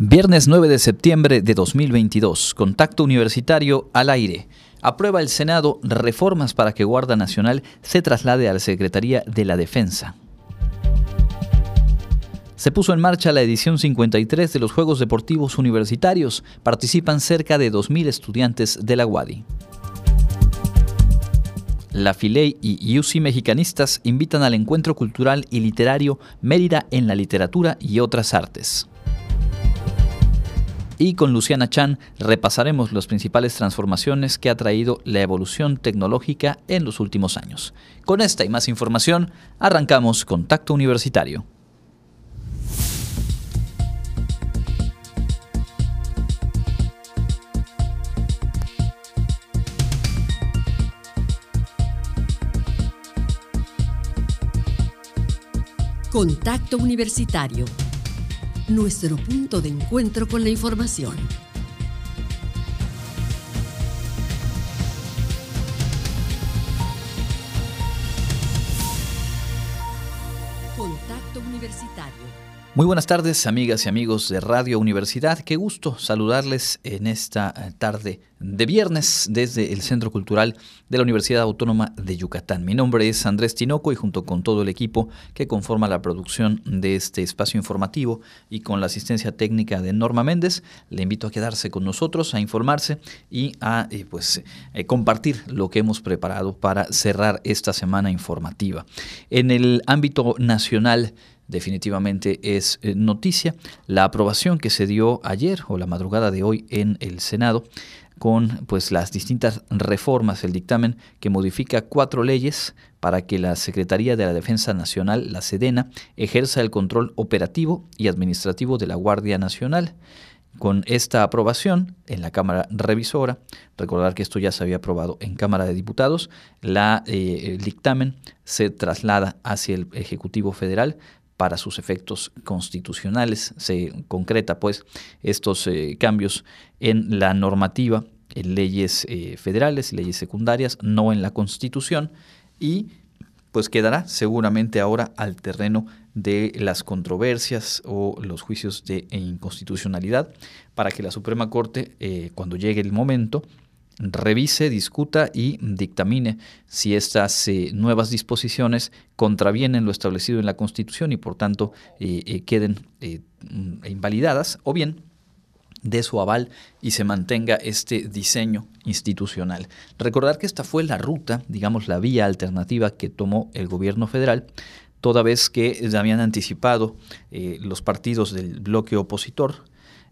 Viernes 9 de septiembre de 2022. Contacto Universitario al aire. Aprueba el Senado reformas para que Guardia Nacional se traslade a la Secretaría de la Defensa. Se puso en marcha la edición 53 de los Juegos Deportivos Universitarios. Participan cerca de 2.000 estudiantes de la UADI. La Filey y UCI Mexicanistas invitan al encuentro cultural y literario Mérida en la literatura y otras artes y con Luciana Chan repasaremos las principales transformaciones que ha traído la evolución tecnológica en los últimos años. Con esta y más información, arrancamos Contacto Universitario. Contacto Universitario nuestro punto de encuentro con la información. Muy buenas tardes, amigas y amigos de Radio Universidad. Qué gusto saludarles en esta eh, tarde de viernes desde el Centro Cultural de la Universidad Autónoma de Yucatán. Mi nombre es Andrés Tinoco y junto con todo el equipo que conforma la producción de este espacio informativo y con la asistencia técnica de Norma Méndez, le invito a quedarse con nosotros, a informarse y a eh, pues, eh, compartir lo que hemos preparado para cerrar esta semana informativa. En el ámbito nacional, definitivamente es eh, noticia la aprobación que se dio ayer o la madrugada de hoy en el Senado con pues las distintas reformas, el dictamen que modifica cuatro leyes para que la Secretaría de la Defensa Nacional, la Sedena, ejerza el control operativo y administrativo de la Guardia Nacional. Con esta aprobación en la Cámara Revisora, recordar que esto ya se había aprobado en Cámara de Diputados, la, eh, el dictamen se traslada hacia el Ejecutivo Federal para sus efectos constitucionales. Se concreta pues estos eh, cambios en la normativa, en leyes eh, federales leyes secundarias, no en la Constitución y pues quedará seguramente ahora al terreno de las controversias o los juicios de inconstitucionalidad para que la Suprema Corte, eh, cuando llegue el momento, revise, discuta y dictamine si estas eh, nuevas disposiciones contravienen lo establecido en la Constitución y por tanto eh, eh, queden invalidadas o bien de su aval y se mantenga este diseño institucional. Recordar que esta fue la ruta, digamos la vía alternativa que tomó el gobierno federal toda vez que habían anticipado los partidos del bloque opositor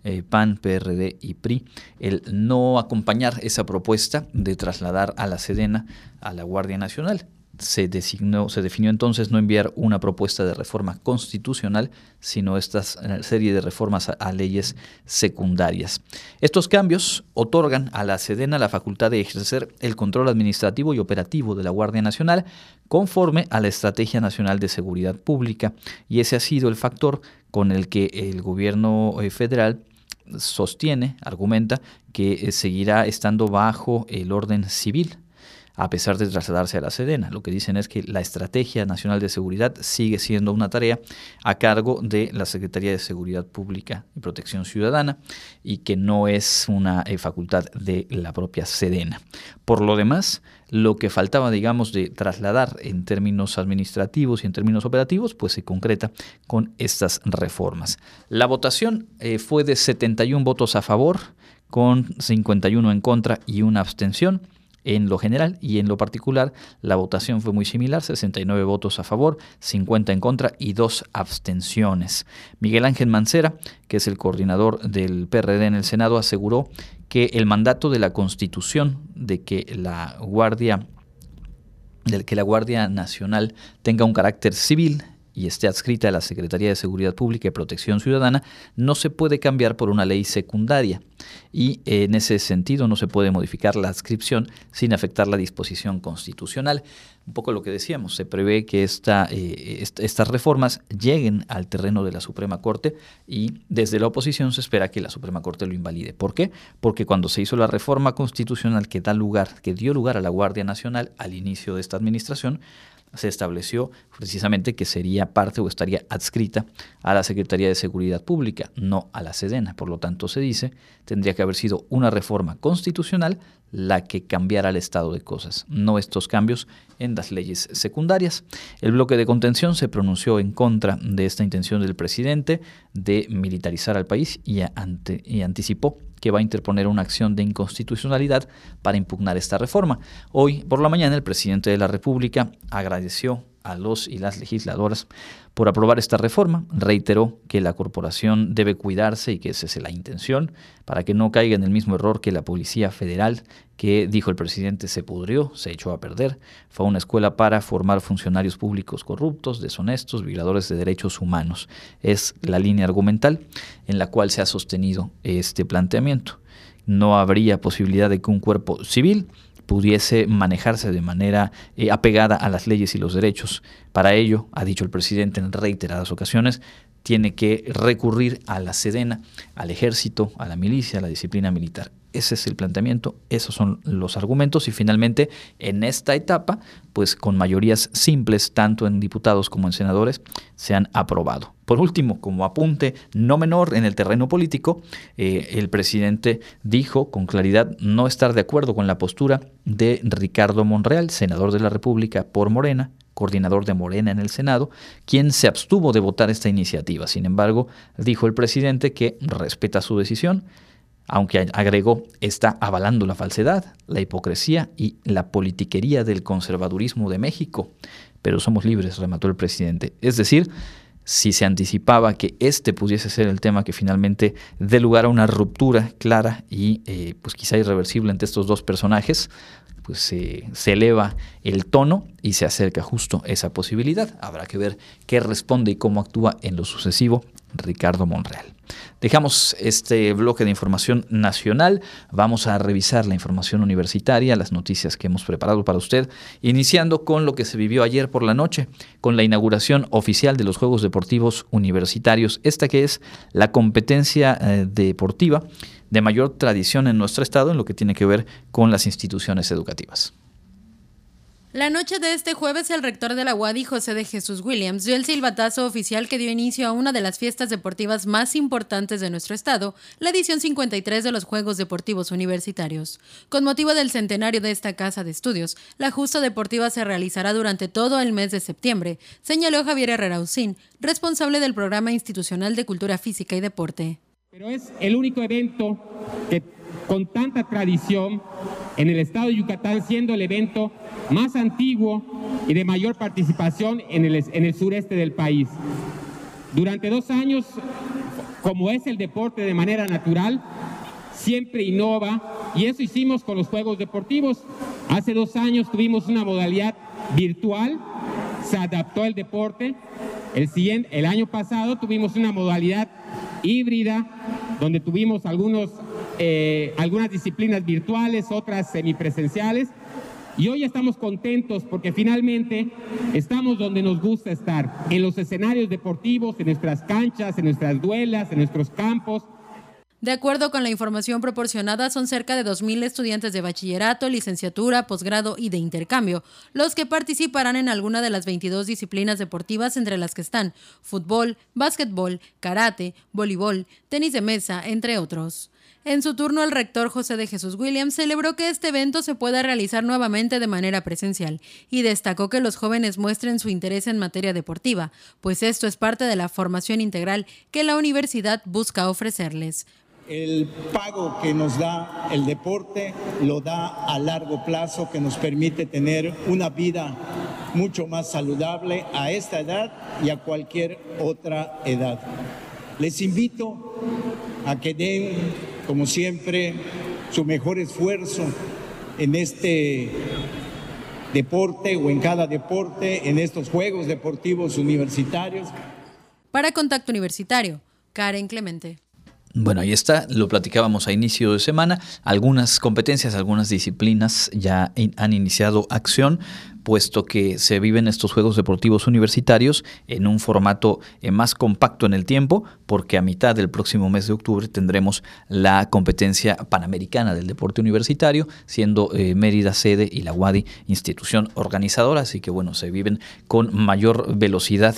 eh, PAN, PRD y PRI, el no acompañar esa propuesta de trasladar a la Sedena a la Guardia Nacional. Se, designó, se definió entonces no enviar una propuesta de reforma constitucional, sino esta serie de reformas a, leyes secundarias. Estos cambios otorgan a la Sedena la facultad de ejercer el control administrativo y operativo de la Guardia Nacional conforme a la Estrategia Nacional de Seguridad Pública, y ese ha sido el factor con el que el gobierno eh, federal sostiene, argumenta, que eh, seguirá estando bajo el orden civil a pesar de trasladarse a la Sedena. Lo que dicen es que la Estrategia Nacional de Seguridad sigue siendo una tarea a cargo de la Secretaría de Seguridad Pública y Protección Ciudadana y que no es una eh, facultad de la propia Sedena. Por lo demás, lo que faltaba, digamos, de trasladar en términos administrativos y en términos operativos, pues se concreta con estas reformas. La votación eh, fue de 71 votos a favor, con 51 en contra y una abstención en lo general y en lo particular la votación fue muy similar, 69 votos a favor, 50 en contra y dos abstenciones. Miguel Ángel Mancera, que es el coordinador del PRD en el Senado, aseguró que el mandato de la Constitución de que la Guardia del que la Guardia Nacional tenga un carácter civil y esté adscrita a la Secretaría de Seguridad Pública y Protección Ciudadana, no se puede cambiar por una ley secundaria y en ese sentido no se puede modificar la adscripción sin afectar la disposición constitucional. Un poco lo que decíamos, se prevé que esta, eh, estas reformas lleguen al terreno de la Suprema Corte y desde la oposición se espera que la Suprema Corte lo invalide. ¿Por qué? Porque cuando se hizo la reforma constitucional que da lugar, que dio lugar a la Guardia Nacional al inicio de esta administración, se estableció precisamente que sería parte o estaría adscrita a la Secretaría de Seguridad Pública, no a la Sedena. Por lo tanto, se dice, tendría que haber sido una reforma constitucional la que cambiara el estado de cosas, no estos cambios en las leyes secundarias. El bloque de contención se pronunció en contra de esta intención del presidente de militarizar al país y, y anticipó que va a interponer una acción de inconstitucionalidad para impugnar esta reforma. Hoy por la mañana el presidente de la República agradeció a los y las legisladoras por aprobar esta reforma. Reiteró que la corporación debe cuidarse y que esa es la intención para que no caiga en el mismo error que la Policía Federal, que dijo el presidente se pudrió, se echó a perder. Fue una escuela para formar funcionarios públicos corruptos, deshonestos, violadores de derechos humanos. Es la línea argumental en la cual se ha sostenido este planteamiento. No habría posibilidad de que un cuerpo civil pudiese manejarse de manera eh, apegada a las leyes y los derechos. Para ello, ha dicho el presidente en reiteradas ocasiones, tiene que recurrir a la Sedena, al ejército, a la milicia, a la disciplina militar. Ese es el planteamiento, esos son los argumentos y finalmente en esta etapa, pues con mayorías simples, tanto en diputados como en senadores, se han aprobado. Por último, como apunte no menor en el terreno político, eh, el presidente dijo con claridad no estar de acuerdo con la postura de Ricardo Monreal, senador de la República por Morena, coordinador de Morena en el Senado, quien se abstuvo de votar esta iniciativa. Sin embargo, dijo el presidente que respeta su decisión, aunque agregó está avalando la falsedad, la hipocresía y la politiquería del conservadurismo de México. Pero somos libres, remató el presidente. Es decir, si se anticipaba que este pudiese ser el tema que finalmente dé lugar a una ruptura clara y eh, pues quizá irreversible entre estos dos personajes, pues se eleva el tono y se acerca justo esa posibilidad. Habrá que ver qué responde y cómo actúa en lo sucesivo Ricardo Monreal. Dejamos este bloque de información nacional, vamos a revisar la información universitaria, las noticias que hemos preparado para usted, iniciando con lo que se vivió ayer por la noche, con la inauguración oficial de los Juegos Deportivos Universitarios, esta que es la competencia eh, deportiva de mayor tradición en nuestro estado en lo que tiene que ver con las instituciones educativas. La noche de este jueves, el rector de la UADI, José de Jesús Williams, dio el silbatazo oficial que dio inicio a una de las fiestas deportivas más importantes de nuestro estado, la edición 53 de los Juegos Deportivos Universitarios. Con motivo del centenario de esta casa de estudios, la justa deportiva se realizará durante todo el mes de septiembre, señaló Javier Herrera Usín, responsable del Programa Institucional de Cultura Física y Deporte. Pero es el único evento que con tanta tradición en el estado de Yucatán, siendo el evento más antiguo y de mayor participación en el, en el sureste del país. Durante dos años, como es el deporte de manera natural, siempre innova y eso hicimos con los Juegos Deportivos. Hace dos años tuvimos una modalidad virtual, se adaptó el deporte. El, siguiente, el año pasado tuvimos una modalidad híbrida, donde tuvimos algunos, eh, algunas disciplinas virtuales, otras semipresenciales. Y hoy estamos contentos porque finalmente estamos donde nos gusta estar, en los escenarios deportivos, en nuestras canchas, en nuestras duelas, en nuestros campos, de acuerdo con la información proporcionada, son cerca de 2.000 estudiantes de bachillerato, licenciatura, posgrado y de intercambio los que participarán en alguna de las 22 disciplinas deportivas entre las que están fútbol, básquetbol, karate, voleibol, tenis de mesa, entre otros. En su turno, el rector José de Jesús Williams celebró que este evento se pueda realizar nuevamente de manera presencial y destacó que los jóvenes muestren su interés en materia deportiva, pues esto es parte de la formación integral que la universidad busca ofrecerles. El pago que nos da el deporte lo da a largo plazo, que nos permite tener una vida mucho más saludable a esta edad y a cualquier otra edad. Les invito a que den, como siempre, su mejor esfuerzo en este deporte o en cada deporte, en estos Juegos Deportivos Universitarios. Para Contacto Universitario, Karen Clemente. Bueno, ahí está, lo platicábamos a inicio de semana. Algunas competencias, algunas disciplinas ya han iniciado acción puesto que se viven estos Juegos Deportivos Universitarios en un formato eh, más compacto en el tiempo, porque a mitad del próximo mes de octubre tendremos la competencia panamericana del deporte universitario, siendo eh, Mérida sede y la UADI institución organizadora, así que bueno, se viven con mayor velocidad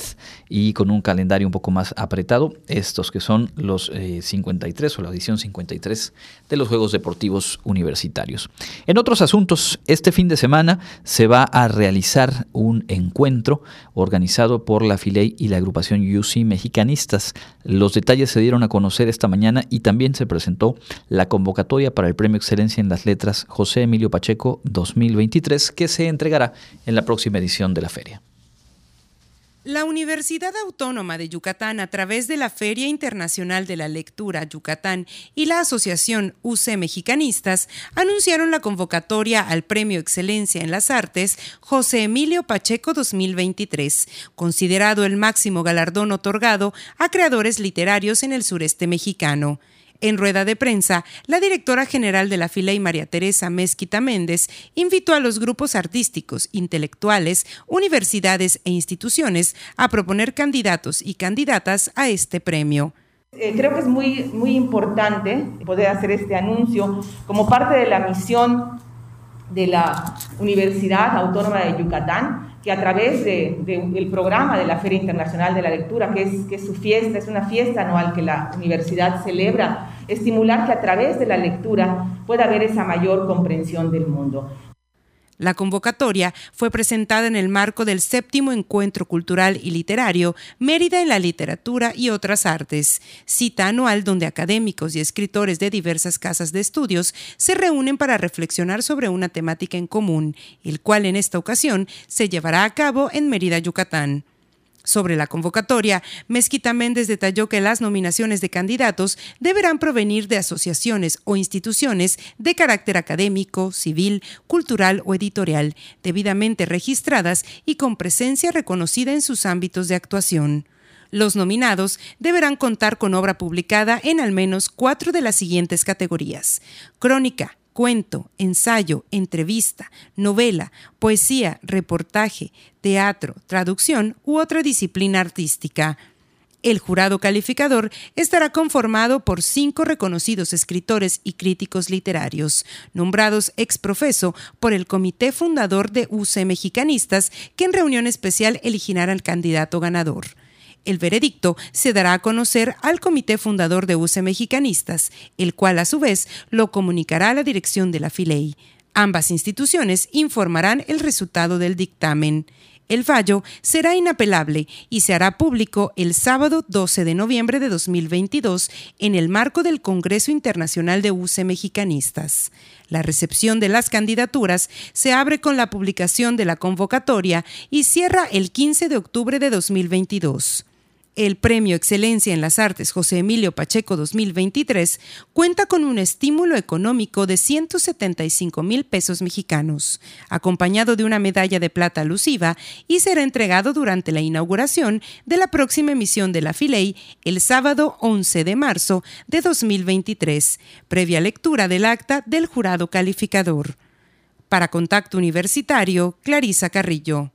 y con un calendario un poco más apretado, estos que son los 53 eh, o la edición 53 de los Juegos Deportivos Universitarios. En otros asuntos, este fin de semana se va a realizar un encuentro organizado por la FILEI y la agrupación UC Mexicanistas. Los detalles se dieron a conocer esta mañana y también se presentó la convocatoria para el Premio Excelencia en las Letras José Emilio Pacheco 2023 que se entregará en la próxima edición de la feria. La Universidad Autónoma de Yucatán, a través de la Feria Internacional de la Lectura Yucatán y la Asociación UC Mexicanistas, anunciaron la convocatoria al Premio Excelencia en las Artes José Emilio Pacheco 2023, considerado el máximo galardón otorgado a creadores literarios en el sureste mexicano. En rueda de prensa, la directora general de la y María Teresa Mezquita Méndez, invitó a los grupos artísticos, intelectuales, universidades e instituciones a proponer candidatos y candidatas a este premio. Eh, creo que es muy, muy importante poder hacer este anuncio como parte de la misión de la Universidad Autónoma de Yucatán, que a través del programa de la Feria Internacional de la Lectura, que es, que es su fiesta, es una fiesta anual que la universidad celebra, estimular que a través de la lectura pueda haber esa mayor comprensión del mundo. La convocatoria fue presentada en el marco del séptimo Encuentro Cultural y Literario Mérida en la Literatura y otras Artes, cita anual donde académicos y escritores de diversas casas de estudios se reúnen para reflexionar sobre una temática en común, el cual en esta ocasión se llevará a cabo en Mérida, Yucatán. Sobre la convocatoria, Mezquita Méndez detalló que las nominaciones de candidatos deberán provenir de asociaciones o instituciones de carácter académico, civil, cultural o editorial, debidamente registradas y con presencia reconocida en sus ámbitos de actuación. Los nominados deberán contar con obra publicada en al menos cuatro de las siguientes categorías. Crónica, cuento, ensayo, entrevista, novela, poesía, reportaje, teatro, traducción u otra disciplina artística. El jurado calificador estará conformado por cinco reconocidos escritores y críticos literarios, nombrados ex profeso por el comité fundador de UC Mexicanistas, que en reunión especial elegirá al candidato ganador. El veredicto se dará a conocer al comité fundador de UCE Mexicanistas, el cual a su vez lo comunicará a la dirección de la Filey. Ambas instituciones informarán el resultado del dictamen. El fallo será inapelable y se hará público el sábado 12 de noviembre de 2022 en el marco del Congreso Internacional de UCE Mexicanistas. La recepción de las candidaturas se abre con la publicación de la convocatoria y cierra el 15 de octubre de 2022. El Premio Excelencia en las Artes José Emilio Pacheco 2023 cuenta con un estímulo económico de 175 mil pesos mexicanos, acompañado de una medalla de plata alusiva y será entregado durante la inauguración de la próxima emisión de la Filey el sábado 11 de marzo de 2023, previa lectura del acta del jurado calificador. Para Contacto Universitario, Clarisa Carrillo.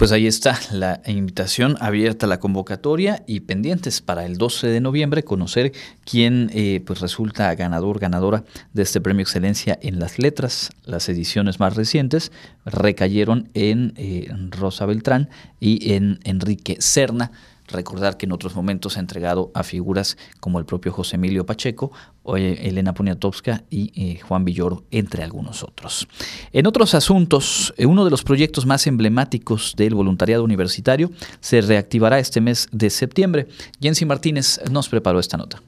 Pues ahí está la invitación abierta la convocatoria y pendientes para el 12 de noviembre conocer quién eh, pues resulta ganador, ganadora de este premio Excelencia en las letras. Las ediciones más recientes recayeron en eh, Rosa Beltrán y en Enrique Serna Recordar que en otros momentos ha entregado a figuras como el propio José Emilio Pacheco, Elena Poniatowska y eh, Juan Villoro, entre algunos otros. En otros asuntos, eh, uno de los proyectos más emblemáticos del voluntariado universitario se reactivará este mes de septiembre. Jensi Martínez nos preparó esta nota.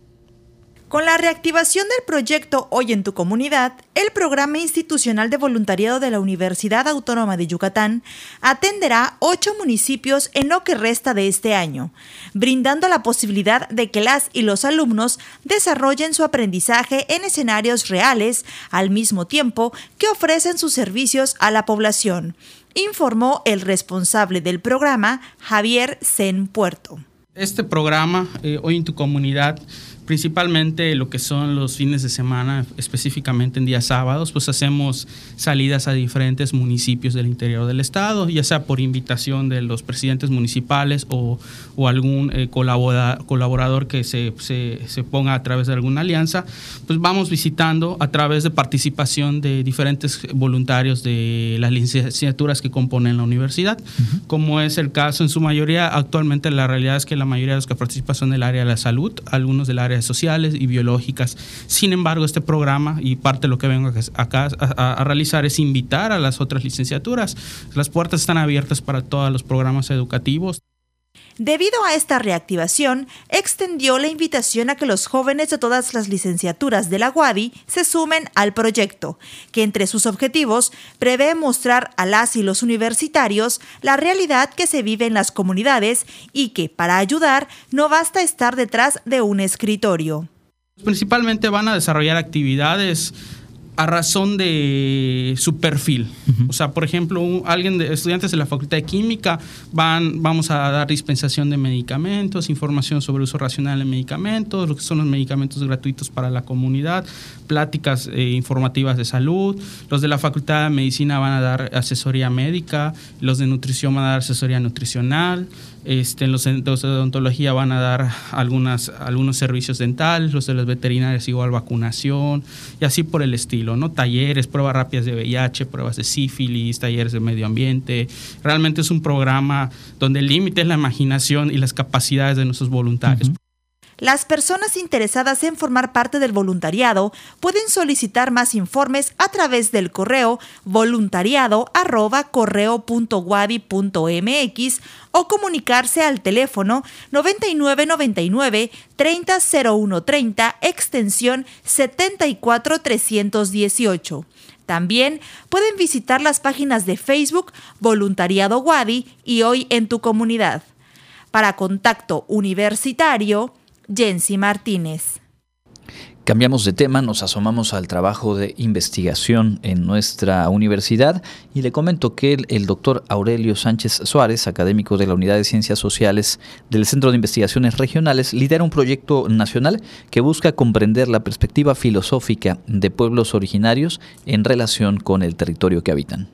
Con la reactivación del proyecto Hoy en tu comunidad, el programa institucional de voluntariado de la Universidad Autónoma de Yucatán atenderá ocho municipios en lo que resta de este año, brindando la posibilidad de que las y los alumnos desarrollen su aprendizaje en escenarios reales al mismo tiempo que ofrecen sus servicios a la población, informó el responsable del programa, Javier Sen Puerto. Este programa, eh, Hoy en tu comunidad, principalmente lo que son los fines de semana, específicamente en días sábados, pues hacemos salidas a diferentes municipios del interior del estado, ya sea por invitación de los presidentes municipales o, algún eh, colaborador que se, se, ponga a través de alguna alianza, pues vamos visitando a través de participación de diferentes voluntarios de las licenciaturas que componen la universidad, como es el caso en su mayoría, actualmente la realidad es que la mayoría de los que participan son del área de la salud, algunos del área sociales y biológicas. Sin embargo, este programa y parte de lo que vengo acá a, realizar es invitar a las otras licenciaturas. Las puertas están abiertas para todos los programas educativos. Debido a esta reactivación, extendió la invitación a que los jóvenes de todas las licenciaturas de la UADI se sumen al proyecto, que entre sus objetivos prevé mostrar a las y los universitarios la realidad que se vive en las comunidades y que, para ayudar, no basta estar detrás de un escritorio. Principalmente van a desarrollar actividades a razón de su perfil. O sea, por ejemplo, alguien de estudiantes de la Facultad de Química van, vamos a dar dispensación de medicamentos, información sobre uso racional de medicamentos, lo que son los medicamentos gratuitos para la comunidad, pláticas eh, informativas de salud. Los de la Facultad de Medicina van a dar asesoría médica, los de nutrición van a dar asesoría nutricional. Este, en los centros de odontología van a dar algunas, algunos servicios dentales, los de las veterinarias igual vacunación y así por el estilo, ¿no? Talleres, pruebas rápidas de VIH, pruebas de sífilis, talleres de medio ambiente. Realmente es un programa donde el límite es la imaginación y las capacidades de nuestros voluntarios. Las personas interesadas en formar parte del voluntariado pueden solicitar más informes a través del correo voluntariado@correo.guadi.mx o comunicarse al teléfono 9999 300130 extensión 74318. También pueden visitar las páginas de Facebook Voluntariado Guadi y Hoy en tu comunidad. Para contacto universitario, Jensi Martínez. Cambiamos de tema, nos asomamos al trabajo de investigación en nuestra universidad y le comento que el, doctor Aurelio Sánchez Suárez, académico de la Unidad de Ciencias Sociales del Centro de Investigaciones Regionales, lidera un proyecto nacional que busca comprender la perspectiva filosófica de pueblos originarios en relación con el territorio que habitan.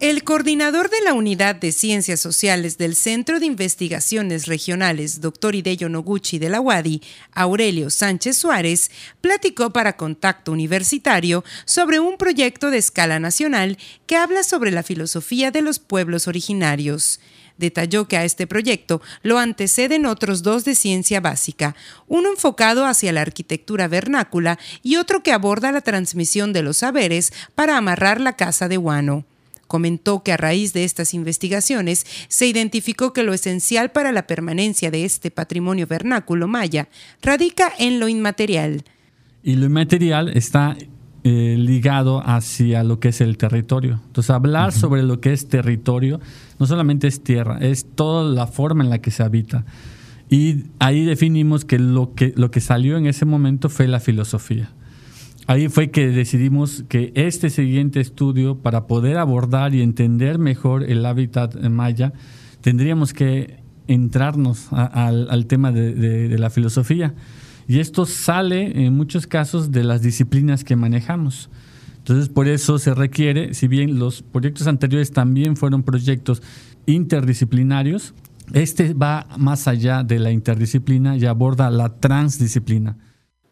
El coordinador de la Unidad de Ciencias Sociales del Centro de Investigaciones Regionales, Dr. Hideyo Noguchi de la UADI, Aurelio Sánchez Suárez, platicó para Contacto Universitario sobre un proyecto de escala nacional que habla sobre la filosofía de los pueblos originarios. Detalló que a este proyecto lo anteceden otros dos de ciencia básica, uno enfocado hacia la arquitectura vernácula y otro que aborda la transmisión de los saberes para amarrar la casa de Huano. Comentó que a raíz de estas investigaciones se identificó que lo esencial para la permanencia de este patrimonio vernáculo maya radica en lo inmaterial. Y lo inmaterial está eh, ligado hacia lo que es el territorio. Entonces, hablar sobre lo que es territorio no solamente es tierra, es toda la forma en la que se habita. Y ahí definimos que lo que, lo que salió en ese momento fue la filosofía ahí fue que decidimos que este siguiente estudio, para poder abordar y entender mejor el hábitat maya, tendríamos que entrarnos al, tema de, la filosofía. Y esto sale en muchos casos de las disciplinas que manejamos. Entonces, por eso se requiere, si bien los proyectos anteriores también fueron proyectos interdisciplinarios, este va más allá de la interdisciplina y aborda la transdisciplina.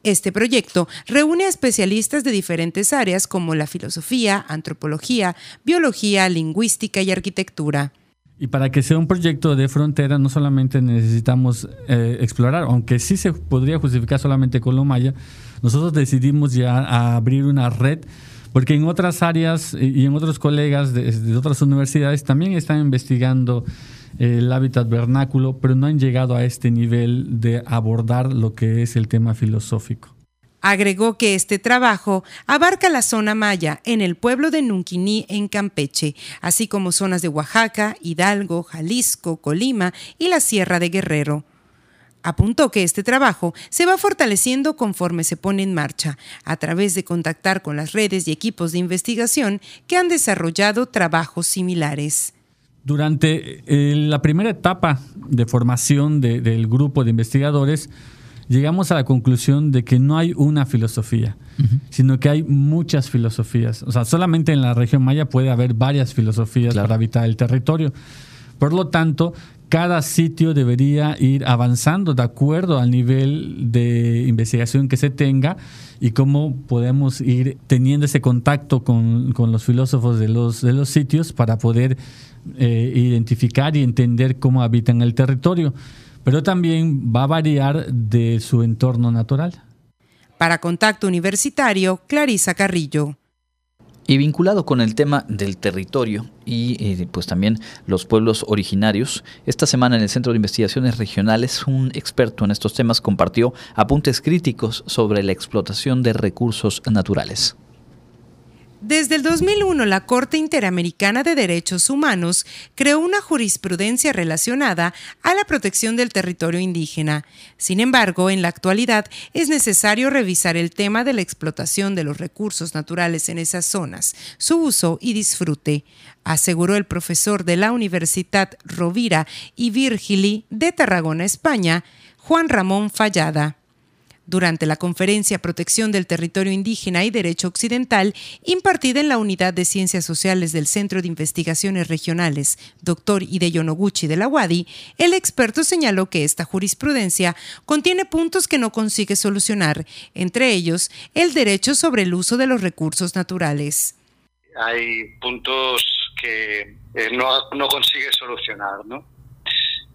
Este proyecto reúne a especialistas de diferentes áreas como la filosofía, antropología, biología, lingüística y arquitectura. Y para que sea un proyecto de frontera no solamente necesitamos eh, explorar, aunque sí se podría justificar solamente con lo maya, nosotros decidimos ya abrir una red porque en otras áreas y en otros colegas de otras universidades también están investigando el hábitat vernáculo, pero no han llegado a este nivel de abordar lo que es el tema filosófico. Agregó que este trabajo abarca la zona maya en el pueblo de Nunquiní en Campeche, así como zonas de Oaxaca, Hidalgo, Jalisco, Colima y la Sierra de Guerrero. Apuntó que este trabajo se va fortaleciendo conforme se pone en marcha, a través de contactar con las redes y equipos de investigación que han desarrollado trabajos similares. Durante eh, la primera etapa de formación del grupo de investigadores, llegamos a la conclusión de que no hay una filosofía, sino que hay muchas filosofías. O sea, solamente en la región maya puede haber varias filosofías para habitar el territorio. Por lo tanto, cada sitio debería ir avanzando de acuerdo al nivel de investigación que se tenga y cómo podemos ir teniendo ese contacto con, los filósofos de los, de los sitios para poder eh, identificar y entender cómo habitan el territorio. Pero también va a variar de su entorno natural. Para Contacto Universitario, Clarisa Carrillo. Y vinculado con el tema del territorio y eh, pues también los pueblos originarios, esta semana en el Centro de Investigaciones Regionales un experto en estos temas compartió apuntes críticos sobre la explotación de recursos naturales. Desde el 2001, la Corte Interamericana de Derechos Humanos creó una jurisprudencia relacionada a la protección del territorio indígena. Sin embargo, en la actualidad es necesario revisar el tema de la explotación de los recursos naturales en esas zonas, su uso y disfrute, aseguró el profesor de la Universidad Rovira y Virgili de Tarragona, España, Juan Ramón Fallada durante la conferencia Protección del Territorio Indígena y Derecho Occidental, impartida en la Unidad de Ciencias Sociales del Centro de Investigaciones Regionales, Dr. Hideyo Noguchi de la UADI, el experto señaló que esta jurisprudencia contiene puntos que no consigue solucionar, entre ellos el derecho sobre el uso de los recursos naturales. Hay puntos que eh, no, no consigue solucionar, ¿no?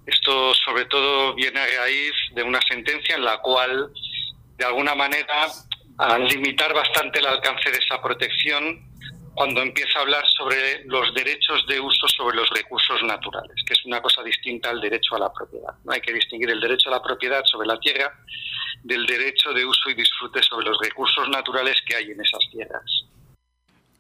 Esto sobre todo viene a raíz de una sentencia en la cual de alguna manera a limitar bastante el alcance de esa protección cuando empieza a hablar sobre los derechos de uso sobre los recursos naturales, que es una cosa distinta al derecho a la propiedad. No hay que distinguir el derecho a la propiedad sobre la tierra del derecho de uso y disfrute sobre los recursos naturales que hay en esas tierras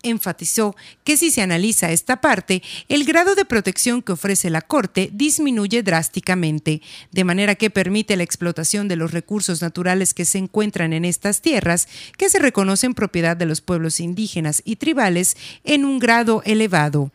enfatizó que si se analiza esta parte, el grado de protección que ofrece la Corte disminuye drásticamente, de manera que permite la explotación de los recursos naturales que se encuentran en estas tierras, que se reconocen propiedad de los pueblos indígenas y tribales, en un grado elevado.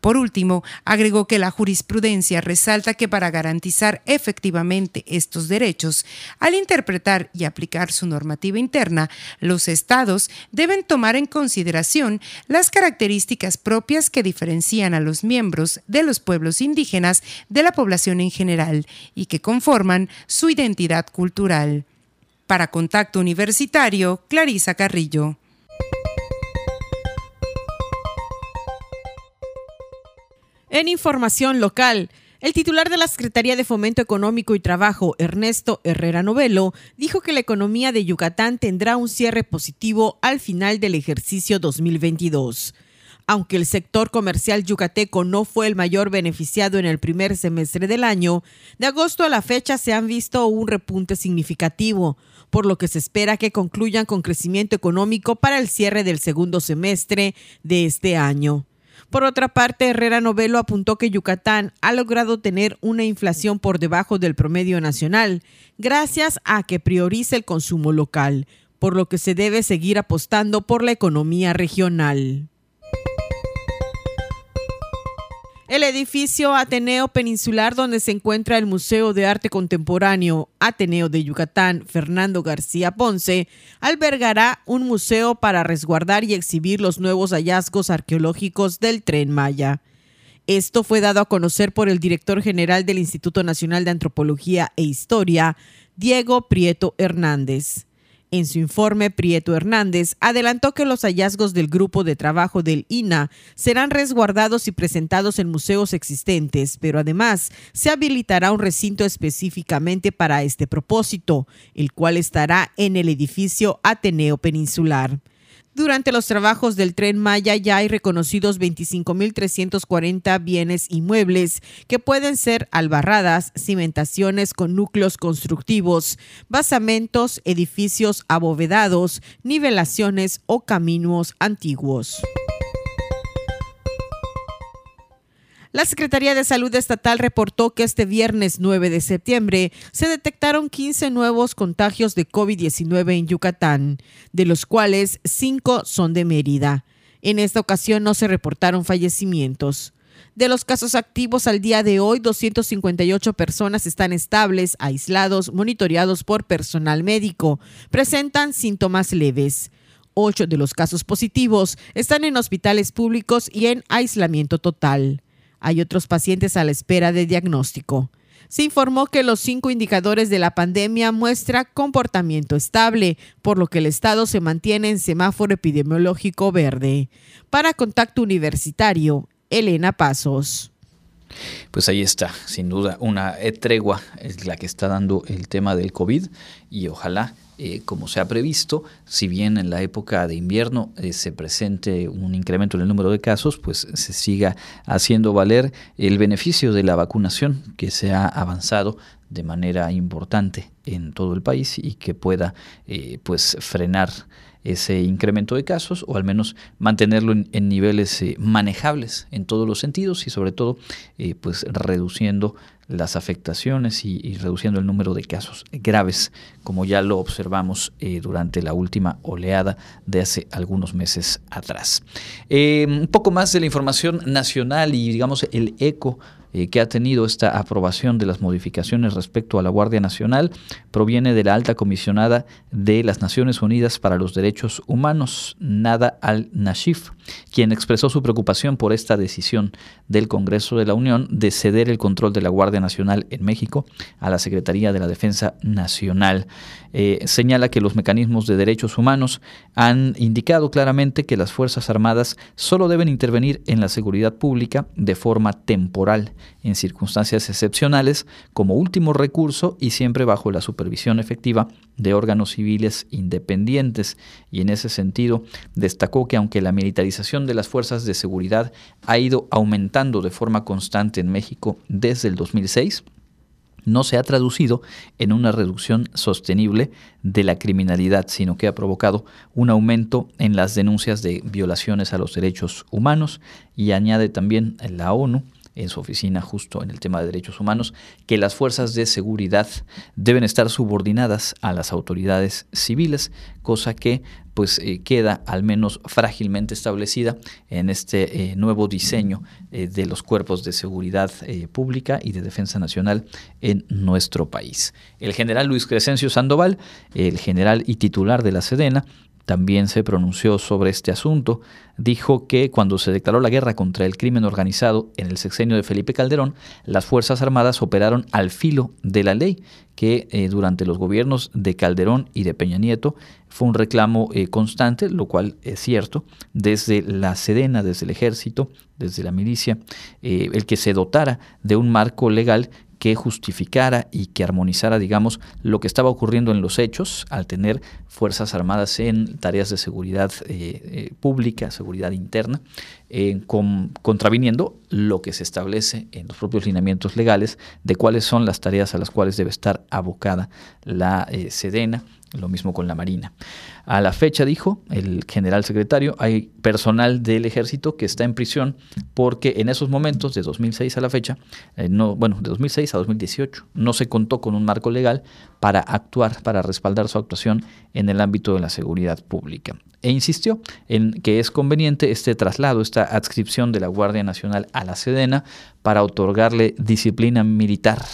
Por último, agregó que la jurisprudencia resalta que para garantizar efectivamente estos derechos, al interpretar y aplicar su normativa interna, los estados deben tomar en consideración las características propias que diferencian a los miembros de los pueblos indígenas de la población en general y que conforman su identidad cultural. Para Contacto Universitario, Clarisa Carrillo. En información local, el titular de la Secretaría de Fomento Económico y Trabajo, Ernesto Herrera Novelo, dijo que la economía de Yucatán tendrá un cierre positivo al final del ejercicio 2022. Aunque el sector comercial yucateco no fue el mayor beneficiado en el primer semestre del año, de agosto a la fecha se han visto un repunte significativo, por lo que se espera que concluyan con crecimiento económico para el cierre del segundo semestre de este año. Por otra parte, Herrera Novelo apuntó que Yucatán ha logrado tener una inflación por debajo del promedio nacional, gracias a que prioriza el consumo local, por lo que se debe seguir apostando por la economía regional. El edificio Ateneo Peninsular, donde se encuentra el Museo de Arte Contemporáneo Ateneo de Yucatán, Fernando García Ponce, albergará un museo para resguardar y exhibir los nuevos hallazgos arqueológicos del tren Maya. Esto fue dado a conocer por el director general del Instituto Nacional de Antropología e Historia, Diego Prieto Hernández. En su informe, Prieto Hernández adelantó que los hallazgos del grupo de trabajo del INA serán resguardados y presentados en museos existentes, pero además se habilitará un recinto específicamente para este propósito, el cual estará en el edificio Ateneo Peninsular. Durante los trabajos del tren Maya ya hay reconocidos 25.340 bienes inmuebles que pueden ser albarradas, cimentaciones con núcleos constructivos, basamentos, edificios abovedados, nivelaciones o caminos antiguos. La Secretaría de Salud Estatal reportó que este viernes 9 de septiembre se detectaron 15 nuevos contagios de COVID-19 en Yucatán, de los cuales 5 son de Mérida. En esta ocasión no se reportaron fallecimientos. De los casos activos al día de hoy, 258 personas están estables, aislados, monitoreados por personal médico. Presentan síntomas leves. Ocho de los casos positivos están en hospitales públicos y en aislamiento total. Hay otros pacientes a la espera de diagnóstico. Se informó que los cinco indicadores de la pandemia muestran comportamiento estable, por lo que el estado se mantiene en semáforo epidemiológico verde. Para Contacto Universitario, Elena Pasos. Pues ahí está, sin duda, una tregua es la que está dando el tema del COVID y ojalá eh, como se ha previsto, si bien en la época de invierno eh, se presente un incremento en el número de casos, pues se siga haciendo valer el beneficio de la vacunación que se ha avanzado de manera importante en todo el país y que pueda eh, pues frenar ese incremento de casos o al menos mantenerlo en, niveles manejables en todos los sentidos y sobre todo pues reduciendo las afectaciones y, reduciendo el número de casos graves, como ya lo observamos eh, durante la última oleada de hace algunos meses atrás. Eh, un poco más de la información nacional y digamos el eco eh, que ha tenido esta aprobación de las modificaciones respecto a la Guardia Nacional proviene de la alta comisionada de las Naciones Unidas para los Derechos Humanos, Nada al-Nashif, quien expresó su preocupación por esta decisión del Congreso de la Unión de ceder el control de la Guardia Nacional en México a la Secretaría de la Defensa Nacional. Eh, señala que los mecanismos de derechos humanos han indicado claramente que las Fuerzas Armadas solo deben intervenir en la seguridad pública de forma temporal en circunstancias excepcionales como último recurso y siempre bajo la supervisión efectiva de órganos civiles independientes. Y en ese sentido destacó que aunque la militarización de las fuerzas de seguridad ha ido aumentando de forma constante en México desde el 2006, no se ha traducido en una reducción sostenible de la criminalidad, sino que ha provocado un aumento en las denuncias de violaciones a los derechos humanos y añade también la ONU en su oficina justo en el tema de derechos humanos, que las fuerzas de seguridad deben estar subordinadas a las autoridades civiles, cosa que pues eh, queda al menos frágilmente establecida en este eh, nuevo diseño eh, de los cuerpos de seguridad pública y de defensa nacional en nuestro país. El general Luis Crescencio Sandoval, el general y titular de la Sedena, también se pronunció sobre este asunto. Dijo que cuando se declaró la guerra contra el crimen organizado en el sexenio de Felipe Calderón, las Fuerzas Armadas operaron al filo de la ley, que eh, durante los gobiernos de Calderón y de Peña Nieto fue un reclamo eh, constante, lo cual es cierto, desde la Sedena, desde el ejército, desde la milicia, eh, el que se dotara de un marco legal que justificara y que armonizara, digamos, lo que estaba ocurriendo en los hechos al tener Fuerzas Armadas en tareas de seguridad eh, eh, pública, seguridad interna, eh, contraviniendo lo que se establece en los propios lineamientos legales de cuáles son las tareas a las cuales debe estar abocada la Sedena lo mismo con la Marina. A la fecha, dijo el general secretario, hay personal del ejército que está en prisión porque en esos momentos, de 2006 a la fecha, eh, no, bueno, de 2006 a 2018, no se contó con un marco legal para actuar, para respaldar su actuación en el ámbito de la seguridad pública. E insistió en que es conveniente este traslado, esta adscripción de la Guardia Nacional a la Sedena para otorgarle disciplina militar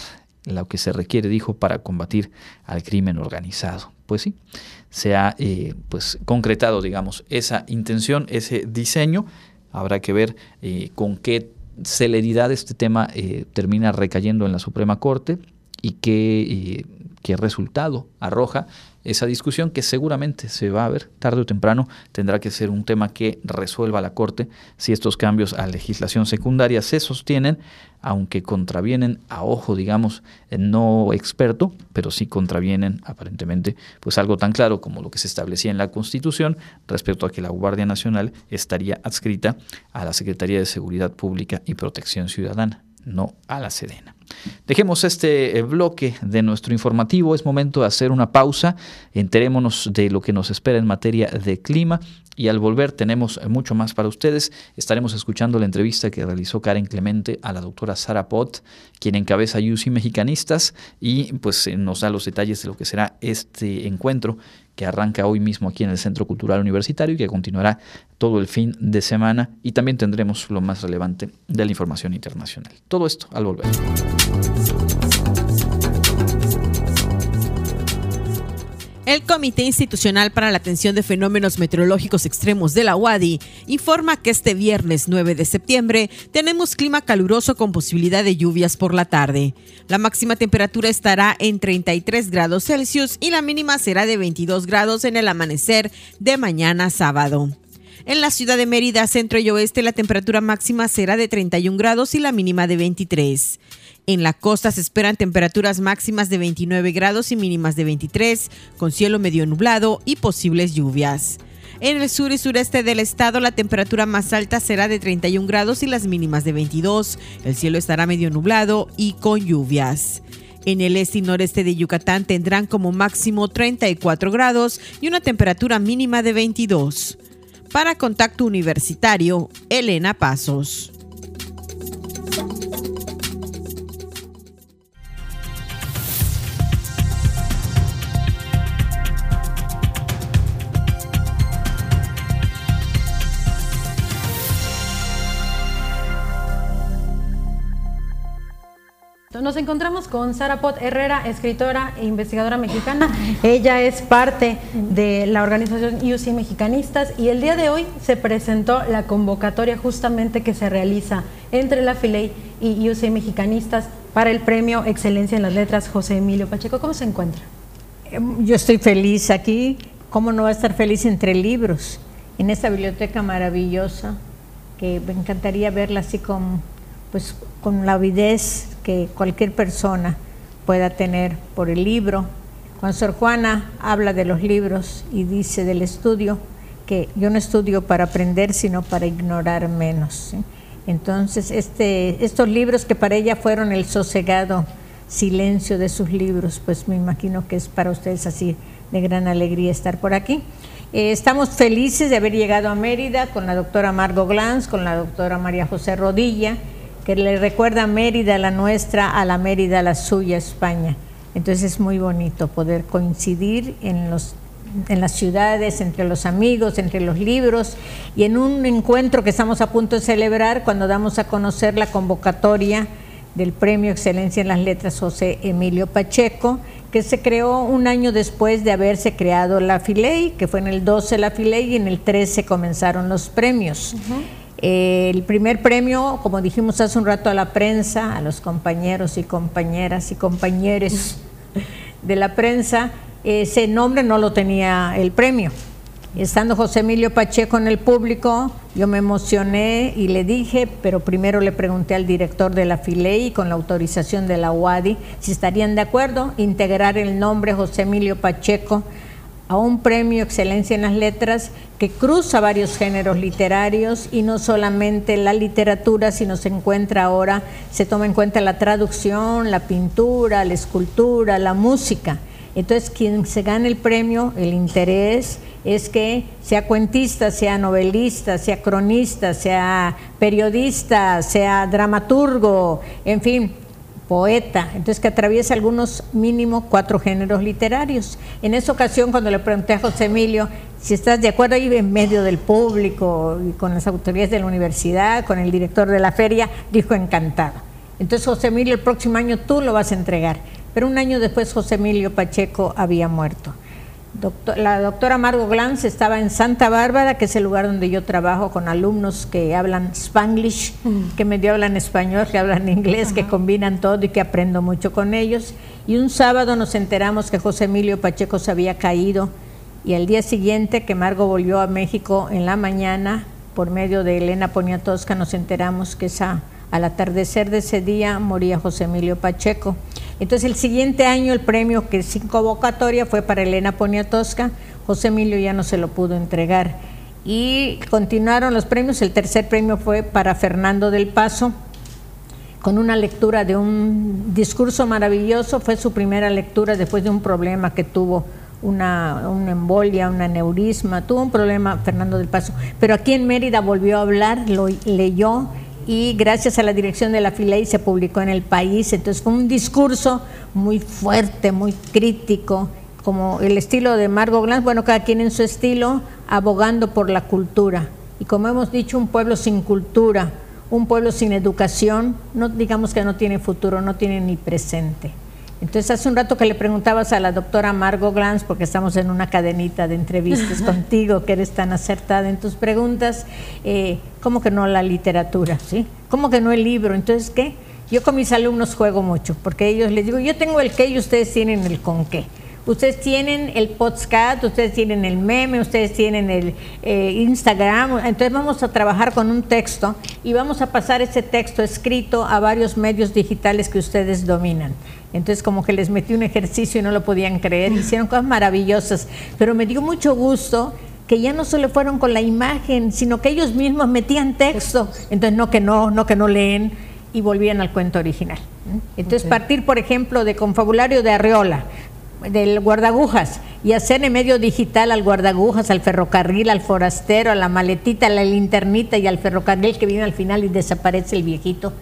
lo que se requiere, dijo, para combatir al crimen organizado. Pues sí, se ha eh, pues, concretado, digamos, esa intención, ese diseño. Habrá que ver eh, con qué celeridad este tema eh, termina recayendo en la Suprema Corte y qué, qué resultado arroja esa discusión que seguramente se va a ver tarde o temprano, tendrá que ser un tema que resuelva la Corte si estos cambios a legislación secundaria se sostienen, aunque contravienen a ojo, digamos, no experto, pero sí contravienen aparentemente pues algo tan claro como lo que se establecía en la Constitución respecto a que la Guardia Nacional estaría adscrita a la Secretaría de Seguridad Pública y Protección Ciudadana no a la Sedena. Dejemos este eh, bloque de nuestro informativo. Es momento de hacer una pausa. Enterémonos de lo que nos espera en materia de clima Y al volver tenemos mucho más para ustedes. Estaremos escuchando la entrevista que realizó Karen Clemente a la doctora Sara Pot, quien encabeza UCI Mexicanistas y pues eh, nos da los detalles de lo que será este encuentro que arranca hoy mismo aquí en el Centro Cultural Universitario y que continuará todo el fin de semana y también tendremos lo más relevante de la información internacional. Todo esto al volver. El Comité Institucional para la Atención de Fenómenos Meteorológicos Extremos de la UADI informa que este viernes 9 de septiembre tenemos clima caluroso con posibilidad de lluvias por la tarde. La máxima temperatura estará en 33 grados Celsius y la mínima será de 22 grados en el amanecer de mañana sábado. En la ciudad de Mérida, centro y oeste, la temperatura máxima será de 31 grados y la mínima de 23. En la costa se esperan temperaturas máximas de 29 grados y mínimas de 23, con cielo medio nublado y posibles lluvias. En el sur y sureste del estado la temperatura más alta será de 31 grados y las mínimas de 22. El cielo estará medio nublado y con lluvias. En el este y noreste de Yucatán tendrán como máximo 34 grados y una temperatura mínima de 22. Para Contacto Universitario, Elena Pasos. Nos encontramos con Sara Pot Herrera, escritora e investigadora mexicana. Ella es parte de la organización UC Mexicanistas y el día de hoy se presentó la convocatoria justamente que se realiza entre la FILEI y UC Mexicanistas para el premio Excelencia en las Letras José Emilio Pacheco. ¿Cómo se encuentra? Em, yo estoy feliz aquí. ¿Cómo no va a estar feliz entre libros? En esta biblioteca maravillosa que me encantaría verla así con, pues, con la avidez que cualquier persona pueda tener por el libro. Cuando Sor Juana habla de los libros y dice del estudio, que yo no estudio para aprender, sino para ignorar menos. Entonces, este, estos libros que para ella fueron el sosegado silencio de sus libros, pues me imagino que es para ustedes así de gran alegría estar por aquí. Eh, estamos felices de haber llegado a Mérida con la doctora Margot Glantz, con la doctora María José Rodilla, que le recuerda Mérida la nuestra a la Mérida la suya, España. Entonces es muy bonito poder coincidir en, los, en las ciudades, entre los amigos, entre los libros y en un encuentro que estamos a punto de celebrar cuando damos a conocer la convocatoria del Premio Excelencia en las Letras José Emilio Pacheco, que se creó un año después de haberse creado la FILEI, que fue en el 12 la FILEI y en el 13 comenzaron los premios. El primer premio, como dijimos hace un rato a la prensa, a los compañeros y compañeras y compañeros de la prensa, ese nombre no lo tenía el premio. Estando José Emilio Pacheco en el público, yo me emocioné y le dije, pero primero le pregunté al director de la FILEI con la autorización de la UADI si estarían de acuerdo integrar el nombre José Emilio Pacheco a un premio Excelencia en las Letras que cruza varios géneros literarios y no solamente la literatura, sino se encuentra ahora, se toma en cuenta la traducción, la pintura, la escultura, la música. Entonces, quien se gane el premio, el interés es que sea cuentista, sea novelista, sea cronista, sea periodista, sea dramaturgo, en fin, poeta, entonces que atraviesa algunos mínimo cuatro géneros literarios. En esa ocasión, cuando le pregunté a José Emilio si estás de acuerdo ahí en medio del público y con las autoridades de la universidad, con el director de la feria, dijo encantado. Entonces José Emilio, el próximo año tú lo vas a entregar. Pero un año después José Emilio Pacheco había muerto la doctora Margot Glantz estaba en Santa Bárbara, que es el lugar donde yo trabajo con alumnos que hablan spanglish, mm. que medio hablan español, que hablan inglés, que combinan todo y que aprendo mucho con ellos. Y un sábado nos enteramos que José Emilio Pacheco se había caído y el día siguiente que Margot volvió a México en la mañana, por medio de Elena Poniatowska, nos enteramos que esa, al atardecer de ese día moría José Emilio Pacheco. Entonces el siguiente año el premio que sin convocatoria fue para Elena Poniatowska, José Emilio ya no se lo pudo entregar. Y continuaron los premios, el tercer premio fue para Fernando del Paso, con una lectura de un discurso maravilloso, fue su primera lectura después de un problema que tuvo una, embolia, un aneurisma, tuvo un problema Fernando del Paso, pero aquí en Mérida volvió a hablar, lo leyó y gracias a la dirección de la FILEI se publicó en el país, entonces fue un discurso muy fuerte, muy crítico, como el estilo de Margot Glantz, bueno, cada quien en su estilo, abogando por la cultura. Y como hemos dicho, un pueblo sin cultura, un pueblo sin educación, no digamos que no tiene futuro, no tiene ni presente. Entonces, hace un rato que le preguntabas a la doctora Margot Glantz, porque estamos en una cadenita de entrevistas contigo, que eres tan acertada en tus preguntas, eh, ¿cómo que no la literatura? ¿sí? ¿Cómo que no el libro? Entonces, ¿qué? Yo con mis alumnos juego mucho, porque ellos les digo, yo tengo el qué y ustedes tienen el con qué. Ustedes tienen el podcast, ustedes tienen el meme, ustedes tienen el eh, Instagram. Entonces vamos a trabajar con un texto y vamos a pasar ese texto escrito a varios medios digitales que ustedes dominan. Entonces como que les metí un ejercicio y no lo podían creer, hicieron cosas maravillosas, pero me dio mucho gusto que ya no solo fueron con la imagen, sino que ellos mismos metían texto. Entonces no que no, no que no leen y volvían al cuento original. Entonces partir, por ejemplo, de confabulario de Arreola, del guardagujas y hacer en medio digital al guardagujas, al ferrocarril, al forastero, a la maletita, a la linternita y al ferrocarril que viene al final y desaparece el viejito,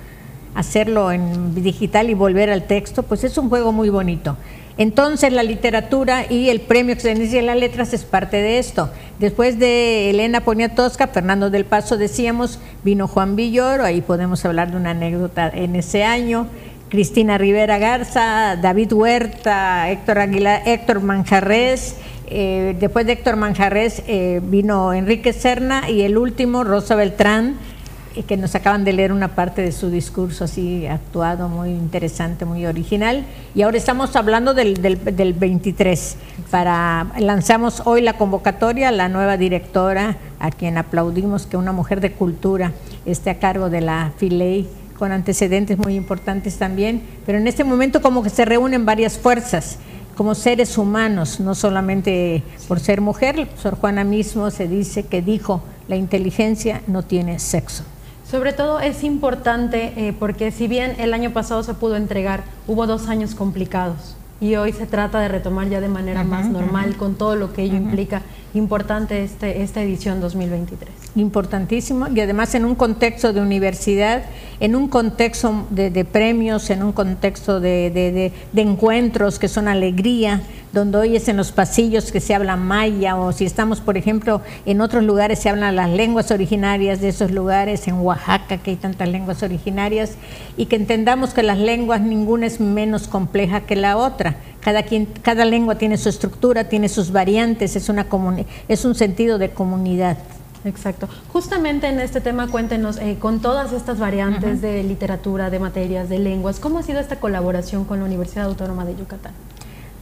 hacerlo en digital y volver al texto, pues es un juego muy bonito. Entonces la literatura y el premio Excelencia de las Letras es parte de esto. Después de Elena Poniatowska, Fernando del Paso decíamos, vino Juan Villoro, ahí podemos hablar de una anécdota en ese año. Cristina Rivera Garza, David Huerta, Héctor Aguilar, Héctor Manjarres. Eh, después de Héctor Manjarres eh, vino Enrique Serna y el último, Rosa Beltrán, eh, que nos acaban de leer una parte de su discurso así actuado, muy interesante, muy original. Y ahora estamos hablando del, del, del 23. Para, lanzamos hoy la convocatoria, la nueva directora, a quien aplaudimos que una mujer de cultura esté a cargo de la FILEI con antecedentes muy importantes también, pero en este momento como que se reúnen varias fuerzas como seres humanos, no solamente por ser mujer. Sor Juana mismo se dice que dijo, la inteligencia no tiene sexo. Sobre todo es importante eh, porque si bien el año pasado se pudo entregar, hubo dos años complicados y hoy se trata de retomar ya de manera más normal con todo lo que ello implica. Importante este, esta edición 2023. Importantísimo y además en un contexto de universidad, en un contexto de, premios, en un contexto de, de- de- de encuentros que son alegría, donde hoy es en los pasillos que se habla maya o si estamos, por ejemplo, en otros lugares se hablan las lenguas originarias de esos lugares, en Oaxaca que hay tantas lenguas originarias y que entendamos que las lenguas ninguna es menos compleja que la otra. Cada, quien, cada lengua tiene su estructura, tiene sus variantes, es, una es un sentido de comunidad. Exacto. Justamente en este tema, cuéntenos, eh, con todas estas variantes de literatura, de materias, de lenguas, ¿cómo ha sido esta colaboración con la Universidad Autónoma de Yucatán?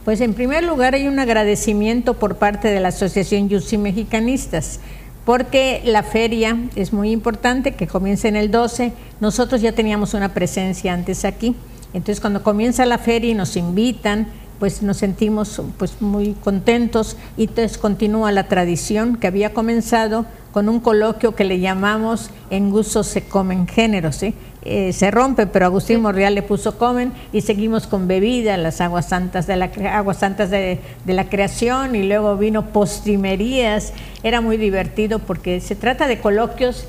Pues en primer lugar hay un agradecimiento por parte de la Asociación Yusi Mexicanistas, porque la feria es muy importante, que comienza en el 12, nosotros ya teníamos una presencia antes aquí, entonces cuando comienza la feria y nos invitan, pues nos sentimos pues muy contentos. Y entonces continúa la tradición que había comenzado con un coloquio que le llamamos En gusto se comen géneros, ¿sí? Eh, se rompe, pero Agustín Morreal le puso comen y seguimos con bebida, las aguas santas de la aguas santas de, de la creación y luego vino postrimerías, era muy divertido porque se trata de coloquios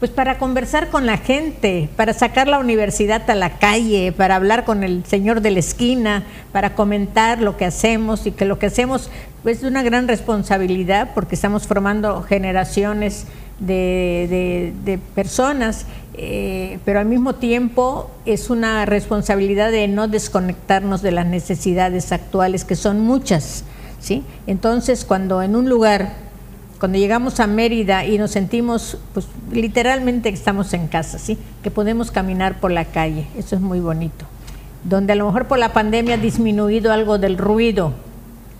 pues para conversar con la gente, para sacar la universidad a la calle, para hablar con el señor de la esquina, para comentar lo que hacemos y que lo que hacemos pues, es una gran responsabilidad porque estamos formando generaciones de, personas, eh, pero al mismo tiempo es una responsabilidad de no desconectarnos de las necesidades actuales, que son muchas. ¿sí? Entonces, cuando en un lugar cuando llegamos a Mérida y nos sentimos, pues literalmente estamos en casa, ¿sí? Que podemos caminar por la calle, eso es muy bonito. Donde a lo mejor por la pandemia ha disminuido algo del ruido,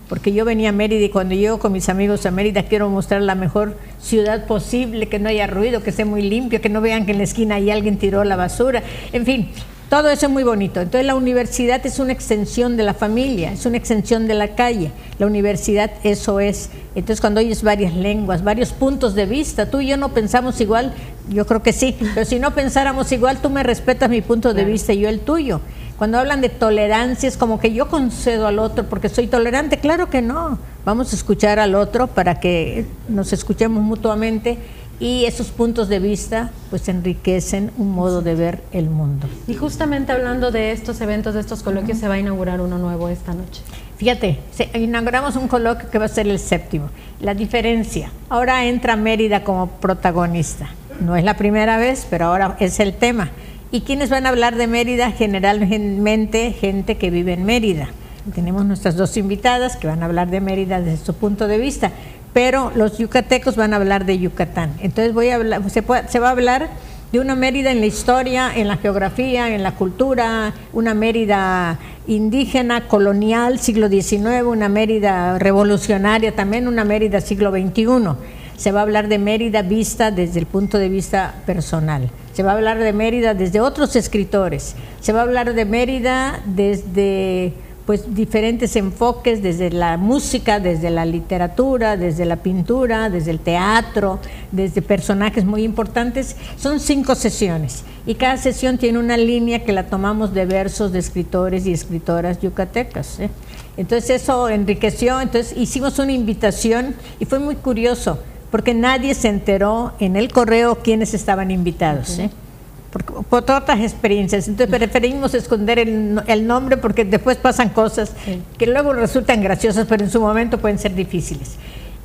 porque yo venía a Mérida y cuando llego con mis amigos a Mérida quiero mostrar la mejor ciudad posible, que no haya ruido, que esté muy limpio, que no vean que en la esquina ahí alguien tiró la basura, en fin, todo eso es muy bonito. Entonces la universidad es una extensión de la familia, es una extensión de la calle. La universidad eso es. Entonces cuando oyes varias lenguas, varios puntos de vista, tú y yo no pensamos igual, yo creo que sí, pero si no pensáramos igual, tú me respetas mi punto de vista y yo el tuyo. Cuando hablan de tolerancia es como que yo concedo al otro porque soy tolerante. Claro que no. Vamos a escuchar al otro para que nos escuchemos mutuamente y esos puntos de vista pues enriquecen un modo de ver el mundo. Y justamente hablando de estos eventos, de estos coloquios, se va a inaugurar uno nuevo esta noche. Fíjate, inauguramos un coloquio que va a ser el séptimo. La diferencia, ahora entra Mérida como protagonista. No es la primera vez, pero ahora es el tema. ¿Y quiénes van a hablar de Mérida? Generalmente gente que vive en Mérida. Tenemos nuestras dos invitadas que van a hablar de Mérida desde su punto de vista pero los yucatecos van a hablar de Yucatán. Entonces voy a hablar, se, se va a hablar de una Mérida en la historia, en la geografía, en la cultura, una Mérida indígena, colonial, siglo XIX, una Mérida revolucionaria también, una Mérida siglo XXI. Se va a hablar de Mérida vista desde el punto de vista personal. Se va a hablar de Mérida desde otros escritores. Se va a hablar de Mérida desde pues diferentes enfoques desde la música, desde la literatura, desde la pintura, desde el teatro, desde personajes muy importantes. Son cinco sesiones y cada sesión tiene una línea que la tomamos de versos de escritores y escritoras yucatecas. ¿eh? Entonces eso enriqueció, entonces hicimos una invitación y fue muy curioso porque nadie se enteró en el correo quiénes estaban invitados. ¿eh? Por, por, otras experiencias. Entonces preferimos esconder el, nombre porque después pasan cosas que luego resultan graciosas, pero en su momento pueden ser difíciles.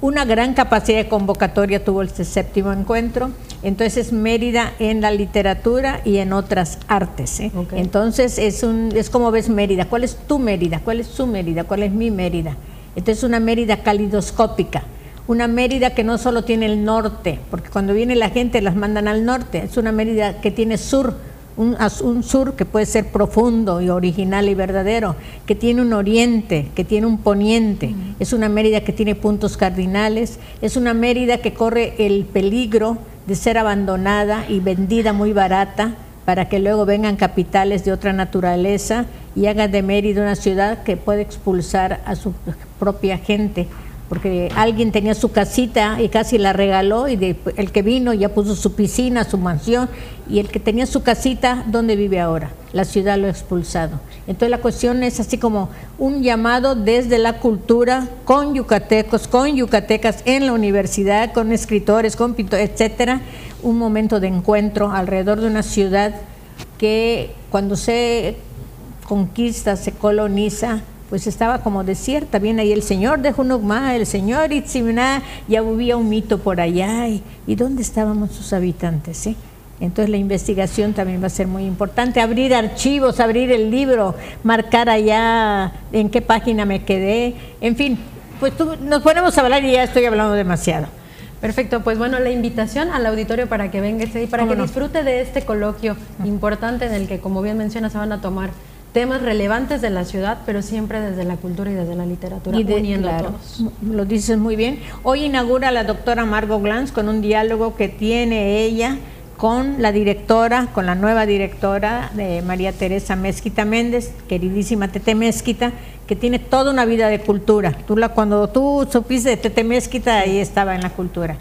Una gran capacidad de convocatoria tuvo este séptimo encuentro, entonces Mérida en la literatura y en otras artes. ¿eh? Entonces es, un, es como ves Mérida, ¿cuál es tu Mérida? ¿Cuál es su Mérida? ¿Cuál es mi Mérida? Entonces una Mérida calidoscópica una Mérida que no solo tiene el norte, porque cuando viene la gente las mandan al norte, es una Mérida que tiene sur, un, un, sur que puede ser profundo y original y verdadero, que tiene un oriente, que tiene un poniente, es una Mérida que tiene puntos cardinales, es una Mérida que corre el peligro de ser abandonada y vendida muy barata para que luego vengan capitales de otra naturaleza y hagan de Mérida una ciudad que puede expulsar a su propia gente porque alguien tenía su casita y casi la regaló y el que vino ya puso su piscina, su mansión y el que tenía su casita, ¿dónde vive ahora? La ciudad lo ha expulsado. Entonces la cuestión es así como un llamado desde la cultura con yucatecos, con yucatecas en la universidad, con escritores, con pintores, etcétera, un momento de encuentro alrededor de una ciudad que cuando se conquista, se coloniza, pues estaba como desierta. Viene ahí el señor de Junugma, el señor Itzimna, ya había un mito por allá. ¿Y, dónde estábamos sus habitantes? Eh? Entonces la investigación también va a ser muy importante. Abrir archivos, abrir el libro, marcar allá en qué página me quedé. En fin, pues nos ponemos a hablar y ya estoy hablando demasiado. Perfecto, pues bueno, la invitación al auditorio para que venga y para que disfrute de este coloquio importante en el que, como bien menciona, se van a tomar temas relevantes de la ciudad, pero siempre desde la cultura y desde la literatura, y uniendo a todos. Lo dices muy bien. Hoy inaugura la doctora Margot Glantz con un diálogo que tiene ella con la directora, con la nueva directora de María Teresa Mezquita Méndez, queridísima Tete Mezquita, que tiene toda una vida de cultura. Tú la, cuando tú supiste de Tete Mezquita, ahí estaba en la cultura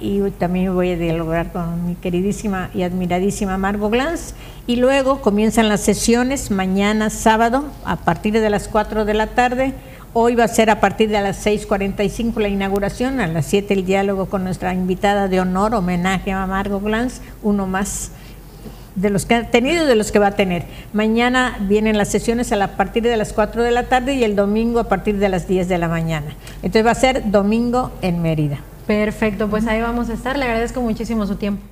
y también voy a dialogar con mi queridísima y admiradísima Margot Glantz. Y luego comienzan las sesiones mañana sábado a partir de las 4 de la tarde. Hoy va a ser a partir de las 6.45 la inauguración, a las 7 el diálogo con nuestra invitada de honor, homenaje a Margot Glantz, uno más de los que ha tenido y de los que va a tener. Mañana vienen las sesiones a, partir de las 4 de la tarde y el domingo a partir de las 10 de la mañana. Entonces va a ser domingo en Mérida. Perfecto, pues ahí vamos a estar. Le agradezco muchísimo su tiempo.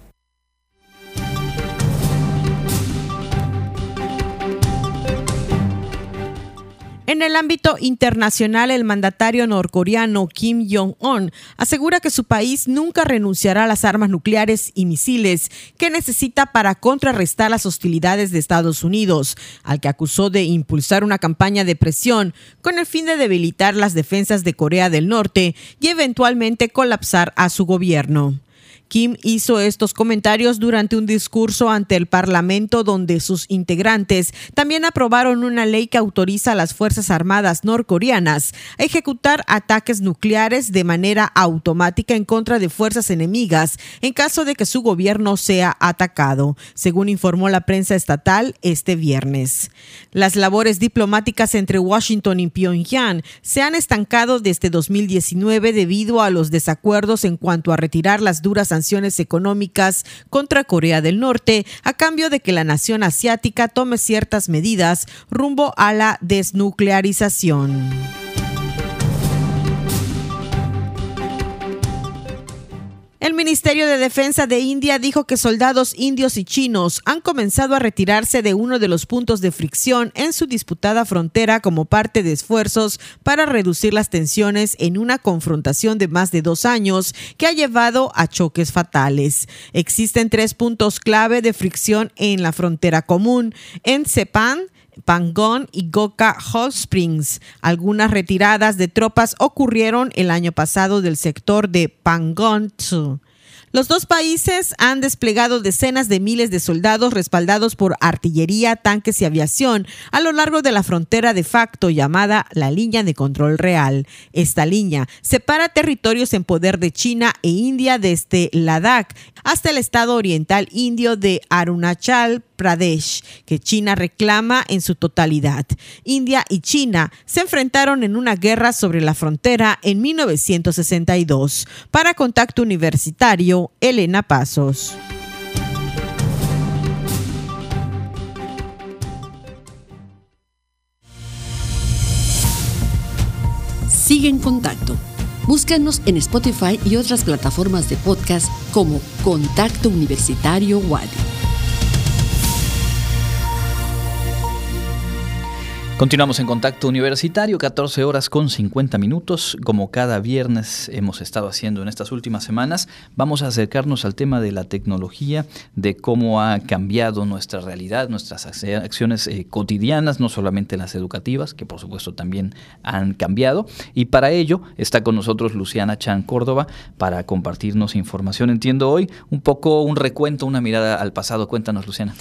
En el ámbito internacional, el mandatario norcoreano Kim Jong-un asegura que su país nunca renunciará a las armas nucleares y misiles que necesita para contrarrestar las hostilidades de Estados Unidos, al que acusó de impulsar una campaña de presión con el fin de debilitar las defensas de Corea del Norte y eventualmente colapsar a su gobierno. Kim hizo estos comentarios durante un discurso ante el Parlamento donde sus integrantes también aprobaron una ley que autoriza a las Fuerzas Armadas norcoreanas a ejecutar ataques nucleares de manera automática en contra de fuerzas enemigas en caso de que su gobierno sea atacado, según informó la prensa estatal este viernes. Las labores diplomáticas entre Washington y Pyongyang se han estancado desde 2019 debido a los desacuerdos en cuanto a retirar las duras sanciones económicas contra Corea del Norte a cambio de que la nación asiática tome ciertas medidas rumbo a la desnuclearización. El Ministerio de Defensa de India dijo que soldados indios y chinos han comenzado a retirarse de uno de los puntos de fricción en su disputada frontera como parte de esfuerzos para reducir las tensiones en una confrontación de más de dos años que ha llevado a choques fatales. Existen tres puntos clave de fricción en la frontera común, en Sepan, Pangón y Goka Hot Springs. Algunas retiradas de tropas ocurrieron el año pasado del sector de Pangón. Los dos países han desplegado decenas de miles de soldados respaldados por artillería, tanques y aviación a lo largo de la frontera de facto llamada la línea de control real. Esta línea separa territorios en poder de China e India desde Ladakh hasta el estado oriental indio de Arunachal Pradesh, que China reclama en su totalidad. India y China se enfrentaron en una guerra sobre la frontera en 1962. Para Contacto Universitario, Elena Pasos. Sigue en contacto. Búscanos en Spotify y otras plataformas de podcast como Contacto Universitario Wadi. Continuamos en contacto universitario, 14 horas con 50 minutos. Como cada viernes hemos estado haciendo en estas últimas semanas, vamos a acercarnos al tema de la tecnología, de cómo ha cambiado nuestra realidad, nuestras acciones eh, cotidianas, no solamente las educativas, que por supuesto también han cambiado. Y para ello está con nosotros Luciana Chan Córdoba para compartirnos información. Entiendo hoy un poco un recuento, una mirada al pasado. Cuéntanos, Luciana.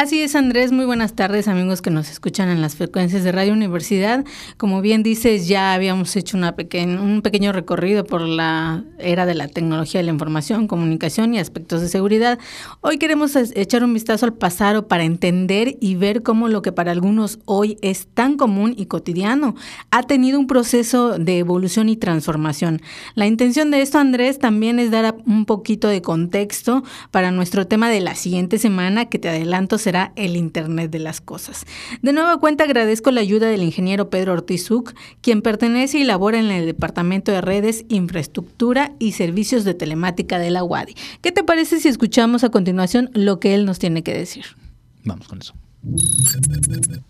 Así es, Andrés. Muy buenas tardes, amigos que nos escuchan en las frecuencias de Radio Universidad. Como bien dices, ya habíamos hecho una un pequeño recorrido por la era de la tecnología de la información, comunicación y aspectos de seguridad. Hoy queremos echar un vistazo al pasado para entender y ver cómo lo que para algunos hoy es tan común y cotidiano ha tenido un proceso de evolución y transformación. La intención de esto, Andrés, también es dar un poquito de contexto para nuestro tema de la siguiente semana, que te adelanto será el Internet de las Cosas. De nueva cuenta agradezco la ayuda del ingeniero Pedro Ortiz quien pertenece y labora en el Departamento de Redes, Infraestructura y Servicios de Telemática de la UADI. ¿Qué te parece si escuchamos a continuación lo que él nos tiene que decir? Vamos con eso.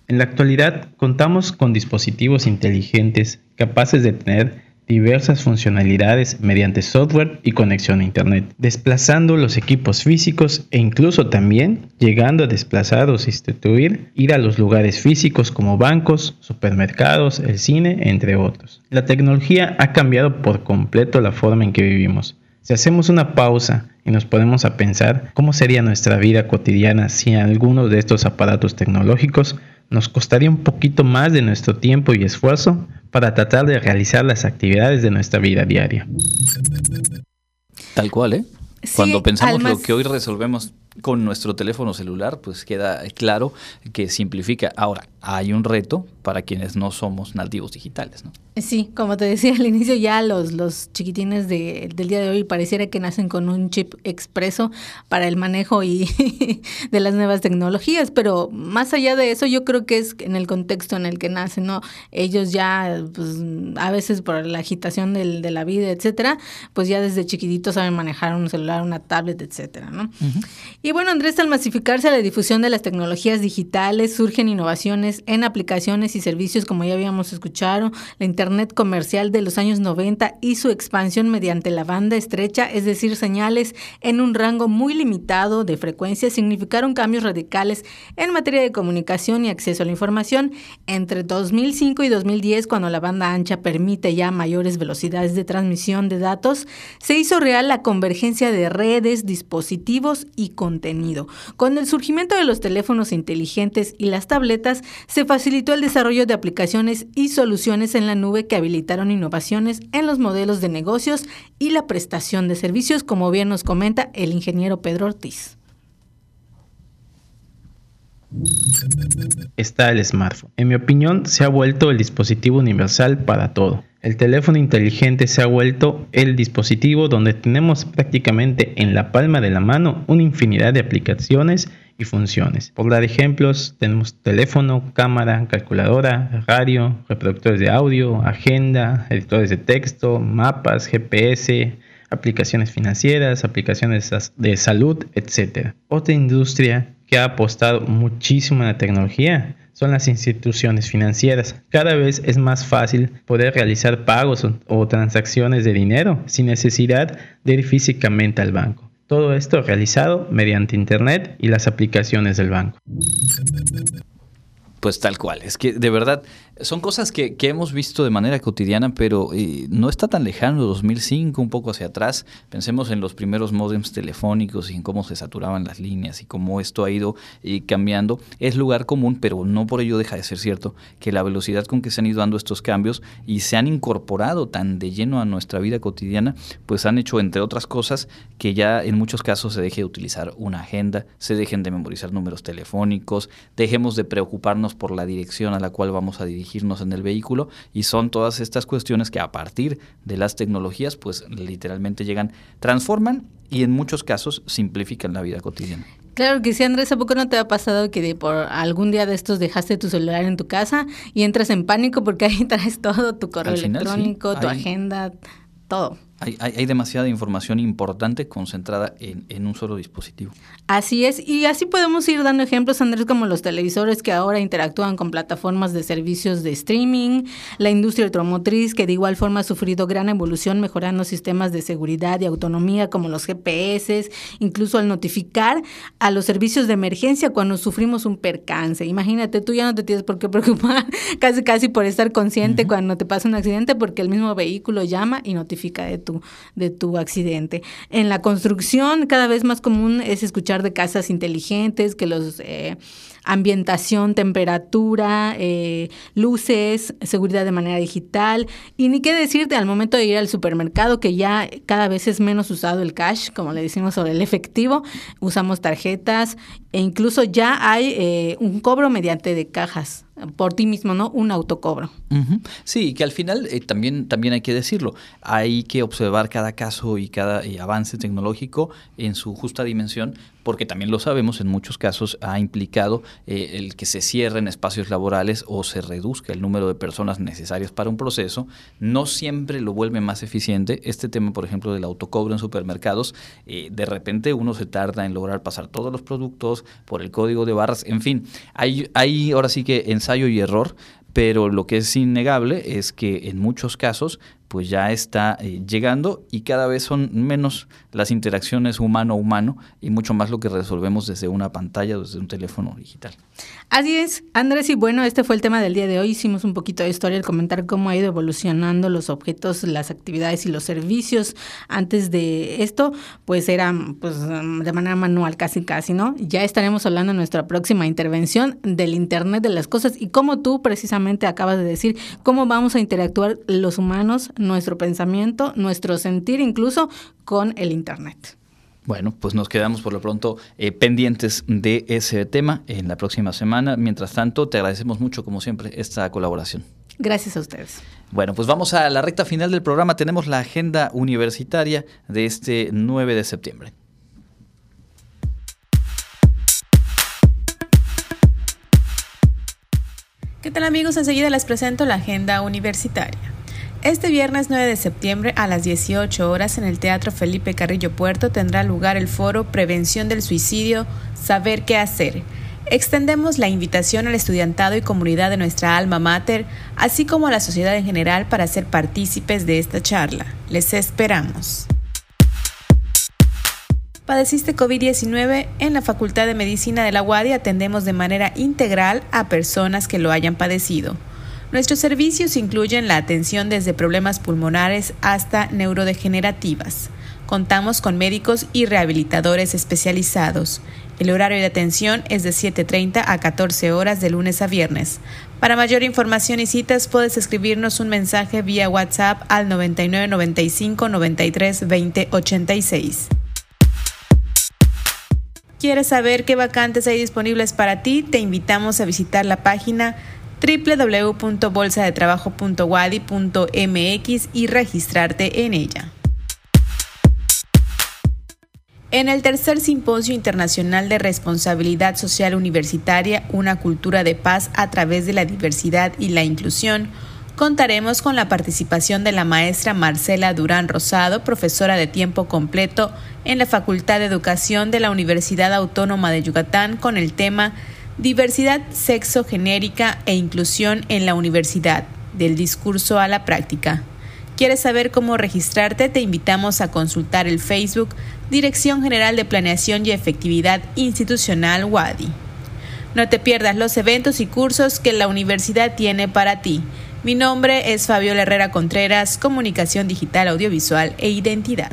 En la actualidad contamos con dispositivos inteligentes capaces de tener diversas funcionalidades mediante software y conexión a Internet, desplazando los equipos físicos e incluso también llegando a desplazar o sustituir ir a los lugares físicos como bancos, supermercados, el cine, entre otros. La tecnología ha cambiado por completo la forma en que vivimos. Si hacemos una pausa y nos ponemos a pensar cómo sería nuestra vida cotidiana si algunos de estos aparatos tecnológicos nos costaría un poquito más de nuestro tiempo y esfuerzo para tratar de realizar las actividades de nuestra vida diaria. Tal cual, ¿eh? Cuando pensamos lo que hoy resolvemos con nuestro teléfono celular, pues queda claro que simplifica. Ahora, hay un reto para quienes no somos nativos digitales, ¿no? Sí, como te decía al inicio, ya los, los chiquitines de, del día de hoy pareciera que nacen con un chip expreso para el manejo y de las nuevas tecnologías, pero más allá de eso, yo creo que es en el contexto en el que nacen, ¿no? Ellos ya, pues, a veces por la agitación del, de la vida, etcétera, pues ya desde chiquititos saben manejar un celular, una tablet, etcétera, ¿no? Y bueno, Andrés, al masificarse la difusión de las tecnologías digitales, surgen innovaciones en aplicaciones y servicios, como ya habíamos escuchado, la Internet comercial de los años 90 y su expansión mediante la banda estrecha, es decir, señales en un rango muy limitado de frecuencia, significaron cambios radicales en materia de comunicación y acceso a la información. Entre 2005 y 2010, cuando la banda ancha permite ya mayores velocidades de transmisión de datos, se hizo real la convergencia de redes, dispositivos y contenido. Con el surgimiento de los teléfonos inteligentes y las tabletas, se facilitó el desarrollo de aplicaciones y soluciones en la nube que habilitaron innovaciones en los modelos de negocios y la prestación de servicios, como bien nos comenta el ingeniero Pedro Ortiz. Está el smartphone. En mi opinión, se ha vuelto el dispositivo universal para todo. El teléfono inteligente se ha vuelto el dispositivo donde tenemos prácticamente en la palma de la mano una infinidad de aplicaciones y funciones. Por dar ejemplos, tenemos teléfono, cámara, calculadora, radio, reproductores de audio, agenda, editores de texto, mapas, GPS, aplicaciones financieras, aplicaciones de salud, etc. Otra industria que ha apostado muchísimo en la tecnología son las instituciones financieras. Cada vez es más fácil poder realizar pagos o, transacciones de dinero sin necesidad de ir físicamente al banco. Todo esto realizado mediante Internet y las aplicaciones del banco. Pues tal cual, es que de verdad son cosas que, hemos visto de manera cotidiana, pero eh, no está tan lejano, 2005, un poco hacia atrás. Pensemos en los primeros modems telefónicos y en cómo se saturaban las líneas y cómo esto ha ido eh, cambiando. Es lugar común, pero no por ello deja de ser cierto que la velocidad con que se han ido dando estos cambios y se han incorporado tan de lleno a nuestra vida cotidiana, pues han hecho, entre otras cosas, que ya en muchos casos se deje de utilizar una agenda, se dejen de memorizar números telefónicos, dejemos de preocuparnos por la dirección a la cual vamos a dirigir en el vehículo y son todas estas cuestiones que a partir de las tecnologías pues literalmente llegan, transforman y en muchos casos simplifican la vida cotidiana. Claro que sí, Andrés, ¿a poco no te ha pasado que de por algún día de estos dejaste tu celular en tu casa y entras en pánico porque ahí traes todo, tu correo electrónico, tu agenda, todo? Hay, hay, demasiada información importante concentrada en, en, un solo dispositivo. Así es, y así podemos ir dando ejemplos, Andrés, como los televisores que ahora interactúan con plataformas de servicios de streaming, la industria automotriz que de igual forma ha sufrido gran evolución mejorando sistemas de seguridad y autonomía como los GPS, incluso al notificar a los servicios de emergencia cuando sufrimos un percance. Imagínate, tú ya no te tienes por qué preocupar casi casi por estar consciente cuando te pasa un accidente porque el mismo vehículo llama y notifica de de tu accidente. En la construcción, cada vez más común es escuchar de casas inteligentes, que los... Eh, ambientación, temperatura, eh, luces, seguridad de manera digital. Y ni qué decirte al momento de ir al supermercado, que ya cada vez es menos usado el cash, como le decimos sobre el efectivo, usamos tarjetas e incluso ya hay eh, un cobro mediante de cajas por ti mismo, ¿no? Un autocobro. Sí, que al final eh, también, también hay que decirlo, hay que observar cada caso y cada avance tecnológico en su justa dimensión porque también lo sabemos, en muchos casos ha implicado eh, el que se cierren espacios laborales o se reduzca el número de personas necesarias para un proceso, no siempre lo vuelve más eficiente. Este tema, por ejemplo, del autocobro en supermercados, eh, de repente uno se tarda en lograr pasar todos los productos por el código de barras, en fin, hay, hay ahora sí que ensayo y error, pero lo que es innegable es que en muchos casos pues ya está eh, llegando y cada vez son menos las interacciones humano-humano y mucho más lo que resolvemos desde una pantalla, desde un teléfono digital. Así es, Andrés, y bueno, este fue el tema del día de hoy. Hicimos un poquito de historia, el comentar cómo ha ido evolucionando los objetos, las actividades y los servicios. Antes de esto, pues eran pues, de manera manual, casi casi, ¿no? Ya estaremos hablando en nuestra próxima intervención del Internet de las Cosas y cómo tú precisamente acabas de decir, cómo vamos a interactuar los humanos, nuestro pensamiento, nuestro sentir incluso con el Internet. Bueno, pues nos quedamos por lo pronto eh, pendientes de ese tema en la próxima semana. Mientras tanto, te agradecemos mucho, como siempre, esta colaboración. Gracias a ustedes. Bueno, pues vamos a la recta final del programa. Tenemos la agenda universitaria de este 9 de septiembre. ¿Qué tal amigos? Enseguida les presento la agenda universitaria. Este viernes 9 de septiembre a las 18 horas en el Teatro Felipe Carrillo Puerto tendrá lugar el foro Prevención del Suicidio, Saber qué hacer. extendemos la invitación al estudiantado y comunidad de nuestra alma mater, así como a la sociedad en general para ser partícipes de esta charla. Les esperamos. Padeciste COVID-19, en la Facultad de Medicina de la UADI atendemos de manera integral a personas que lo hayan padecido. Nuestros servicios incluyen la atención desde problemas pulmonares hasta neurodegenerativas. Contamos con médicos y rehabilitadores especializados. El horario de atención es de 7.30 a 14 horas de lunes a viernes. Para mayor información y citas puedes escribirnos un mensaje vía WhatsApp al 9995 93 20 86. ¿Quieres saber qué vacantes hay disponibles para ti? Te invitamos a visitar la página www.bolsadetrabajo.wadi.mx y registrarte en ella. En el tercer Simposio Internacional de Responsabilidad Social Universitaria, Una Cultura de Paz a través de la Diversidad y la Inclusión, contaremos con la participación de la maestra Marcela Durán Rosado, profesora de tiempo completo en la Facultad de Educación de la Universidad Autónoma de Yucatán, con el tema Diversidad sexo genérica e inclusión en la universidad, del discurso a la práctica. ¿Quieres saber cómo registrarte? Te invitamos a consultar el Facebook Dirección General de Planeación y Efectividad Institucional WADI. No te pierdas los eventos y cursos que la universidad tiene para ti. Mi nombre es Fabiola Herrera Contreras, Comunicación Digital, Audiovisual e Identidad.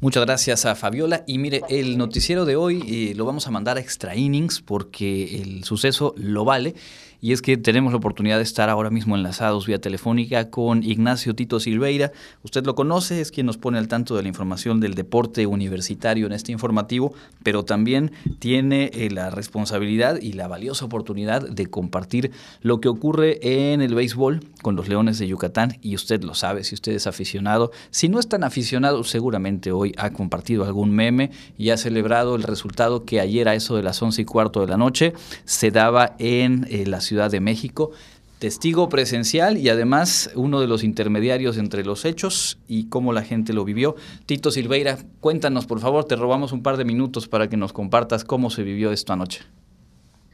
Muchas gracias a Fabiola. Y mire, el noticiero de hoy eh, lo vamos a mandar a extra innings porque el suceso lo vale y es que tenemos la oportunidad de estar ahora mismo enlazados vía telefónica con Ignacio Tito Silveira. Usted lo conoce, es quien nos pone al tanto de la información del deporte universitario en este informativo, pero también tiene eh, la responsabilidad y la valiosa oportunidad de compartir lo que ocurre en el béisbol con los Leones de Yucatán y usted lo sabe, si usted es aficionado, si no es tan aficionado, seguramente hoy ha compartido algún meme y ha celebrado el resultado que ayer a eso de las once y cuarto de la noche se daba en eh, la de México. Testigo presencial y además uno de los intermediarios entre los hechos y cómo la gente lo vivió. Tito Silveira, cuéntanos por favor, te robamos un par de minutos para que nos compartas cómo se vivió esto anoche.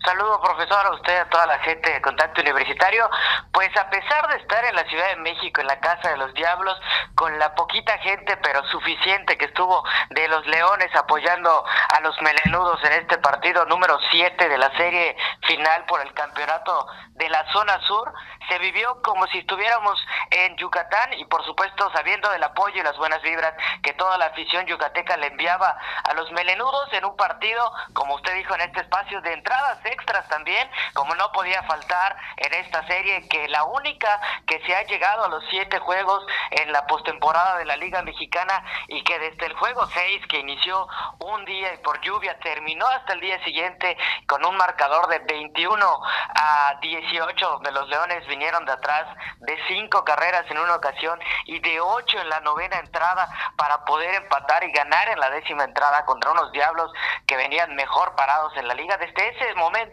Saludo, profesor, a usted, a toda la gente de Contacto Universitario. Pues a pesar de estar en la Ciudad de México, en la Casa de los Diablos, con la poquita gente, pero suficiente que estuvo de los Leones apoyando a los melenudos en este partido número 7 de la serie final por el campeonato de la zona sur, se vivió como si estuviéramos en Yucatán y por supuesto sabiendo del apoyo y las buenas vibras que toda la afición yucateca le enviaba a los melenudos en un partido, como usted dijo en este espacio, de entradas extras también, como no podía faltar en esta serie, que la única que se ha llegado a los siete juegos en la postemporada de la Liga Mexicana y que desde el juego 6 que inició un día y por lluvia terminó hasta el día siguiente con un marcador de 21 a 18 donde los Leones vinieron de atrás de cinco carreras en una ocasión y de ocho en la novena entrada para poder empatar y ganar en la décima entrada contra unos Diablos que venían mejor parados en la liga. Desde ese momento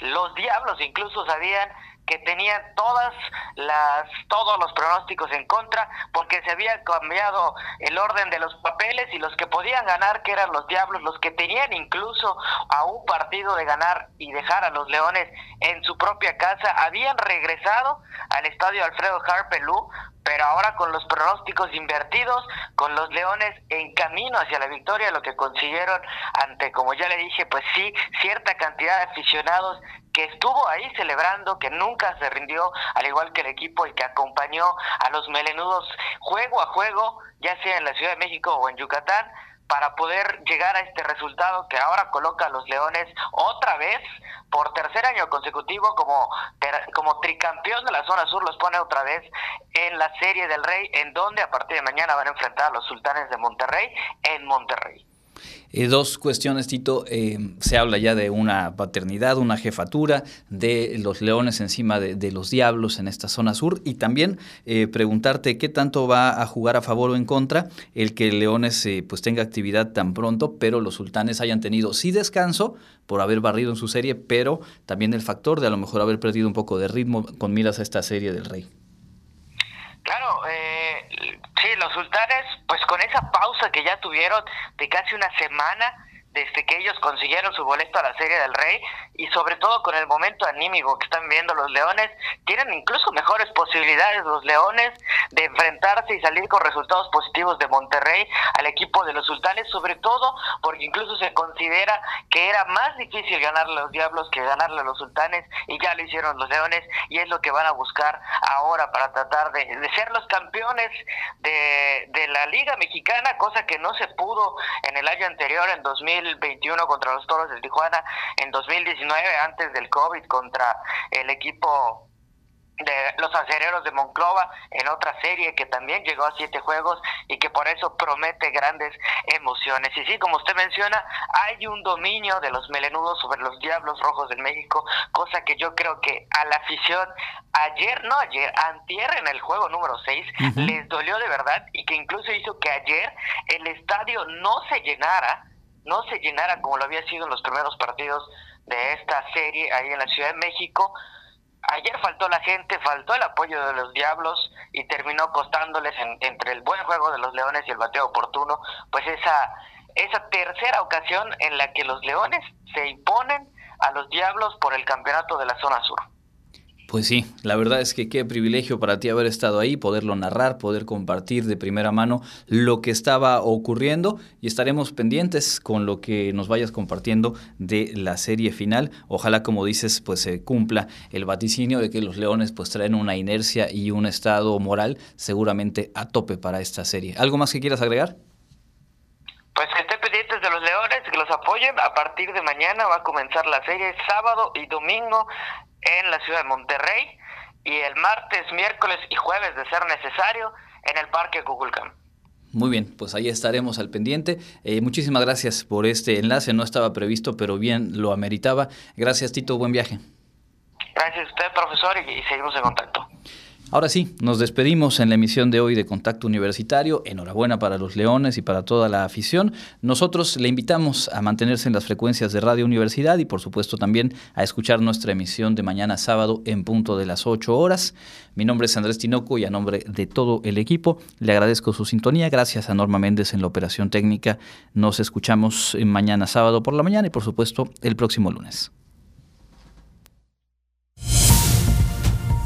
los Diablos incluso sabían que tenían todas las todos los pronósticos en contra porque se había cambiado el orden de los papeles y los que podían ganar que eran los Diablos los que tenían incluso a un partido de ganar y dejar a los Leones en su propia casa habían regresado al estadio Alfredo Harpelú pero ahora con los pronósticos invertidos, con los Leones en camino hacia la victoria, lo que consiguieron ante, como ya le dije, pues sí, cierta cantidad de aficionados que estuvo ahí celebrando, que nunca se rindió, al igual que el equipo y que acompañó a los melenudos juego a juego, ya sea en la Ciudad de México o en Yucatán, para poder llegar a este resultado que ahora coloca a los Leones otra vez por tercer año consecutivo como, como tricampeón de la zona sur, los pone otra vez en la Serie del Rey, en donde a partir de mañana van a enfrentar a los Sultanes de Monterrey en Monterrey. Eh, dos cuestiones, Tito. Eh, se habla ya de una paternidad, una jefatura de los leones encima de, los diablos en esta zona sur y también eh, preguntarte qué tanto va a jugar a favor o en contra el que Leones pues tenga actividad tan pronto, pero los sultanes hayan tenido sí descanso por haber barrido en su serie, pero también el factor de a lo mejor haber perdido un poco de ritmo con miras a esta serie del Rey. Claro, eh, sí, los sultanes, pues con esa pausa que ya tuvieron de casi una semana, desde que ellos consiguieron su boleto a la Serie del Rey y sobre todo con el momento anímico que están viendo los Leones, tienen incluso mejores posibilidades los Leones de enfrentarse y salir con resultados positivos de Monterrey al equipo de los Sultanes, sobre todo porque incluso se considera que era más difícil ganarle a los Diablos que ganarle a los Sultanes y ya lo hicieron los Leones y es lo que van a buscar ahora para tratar de, ser los campeones de, de la Liga Mexicana, cosa que no se pudo en el año anterior, en 2021 contra los Toros de Tijuana, en 2019 antes del COVID contra el equipo de los acereros de Monclova en otra serie que también llegó a siete juegos y que por eso promete grandes emociones. Y sí, como usted menciona, hay un dominio de los melenudos sobre los Diablos Rojos del México, cosa que yo creo que a la afición ayer, no ayer, antier en el juego número 6, les dolió de verdad y que incluso hizo que ayer el estadio no se llenara, no se llenara como lo había sido en los primeros partidos de esta serie ahí en la Ciudad de México, Ayer faltó la gente, faltó el apoyo de los Diablos y terminó costándoles entre el buen juego de los Leones y el bateo oportuno, pues esa, esa tercera ocasión en la que los Leones se imponen a los Diablos por el campeonato de la zona sur. Pues sí, la verdad es que qué privilegio para ti haber estado ahí, poderlo narrar, poder compartir de primera mano lo que estaba ocurriendo y estaremos pendientes con lo que nos vayas compartiendo de la serie final. Ojalá, como dices, pues se cumpla el vaticinio de que los Leones pues traen una inercia y un estado moral seguramente a tope para esta serie. ¿Algo más que quieras agregar? Pues estén pendientes de los Leones, que los apoyen. A partir de mañana va a comenzar la serie sábado y domingo en la ciudad de Monterrey y el martes, miércoles y jueves, de ser necesario, en el Parque Cuculcán. Muy bien, pues ahí estaremos al pendiente. Eh, muchísimas gracias por este enlace, no estaba previsto, pero bien lo ameritaba. Gracias Tito, buen viaje. Gracias a usted, profesor, y, y seguimos en contacto. Ahora sí, nos despedimos en la emisión de hoy de Contacto Universitario. Enhorabuena para los Leones y para toda la afición. Nosotros le invitamos a mantenerse en las frecuencias de Radio Universidad y por supuesto también a escuchar nuestra emisión de mañana sábado en punto de las 8 horas. Mi nombre es Andrés Tinoco y a nombre de todo el equipo le agradezco su sintonía. Gracias a Norma Méndez en la operación técnica. Nos escuchamos mañana sábado por la mañana y por supuesto el próximo lunes.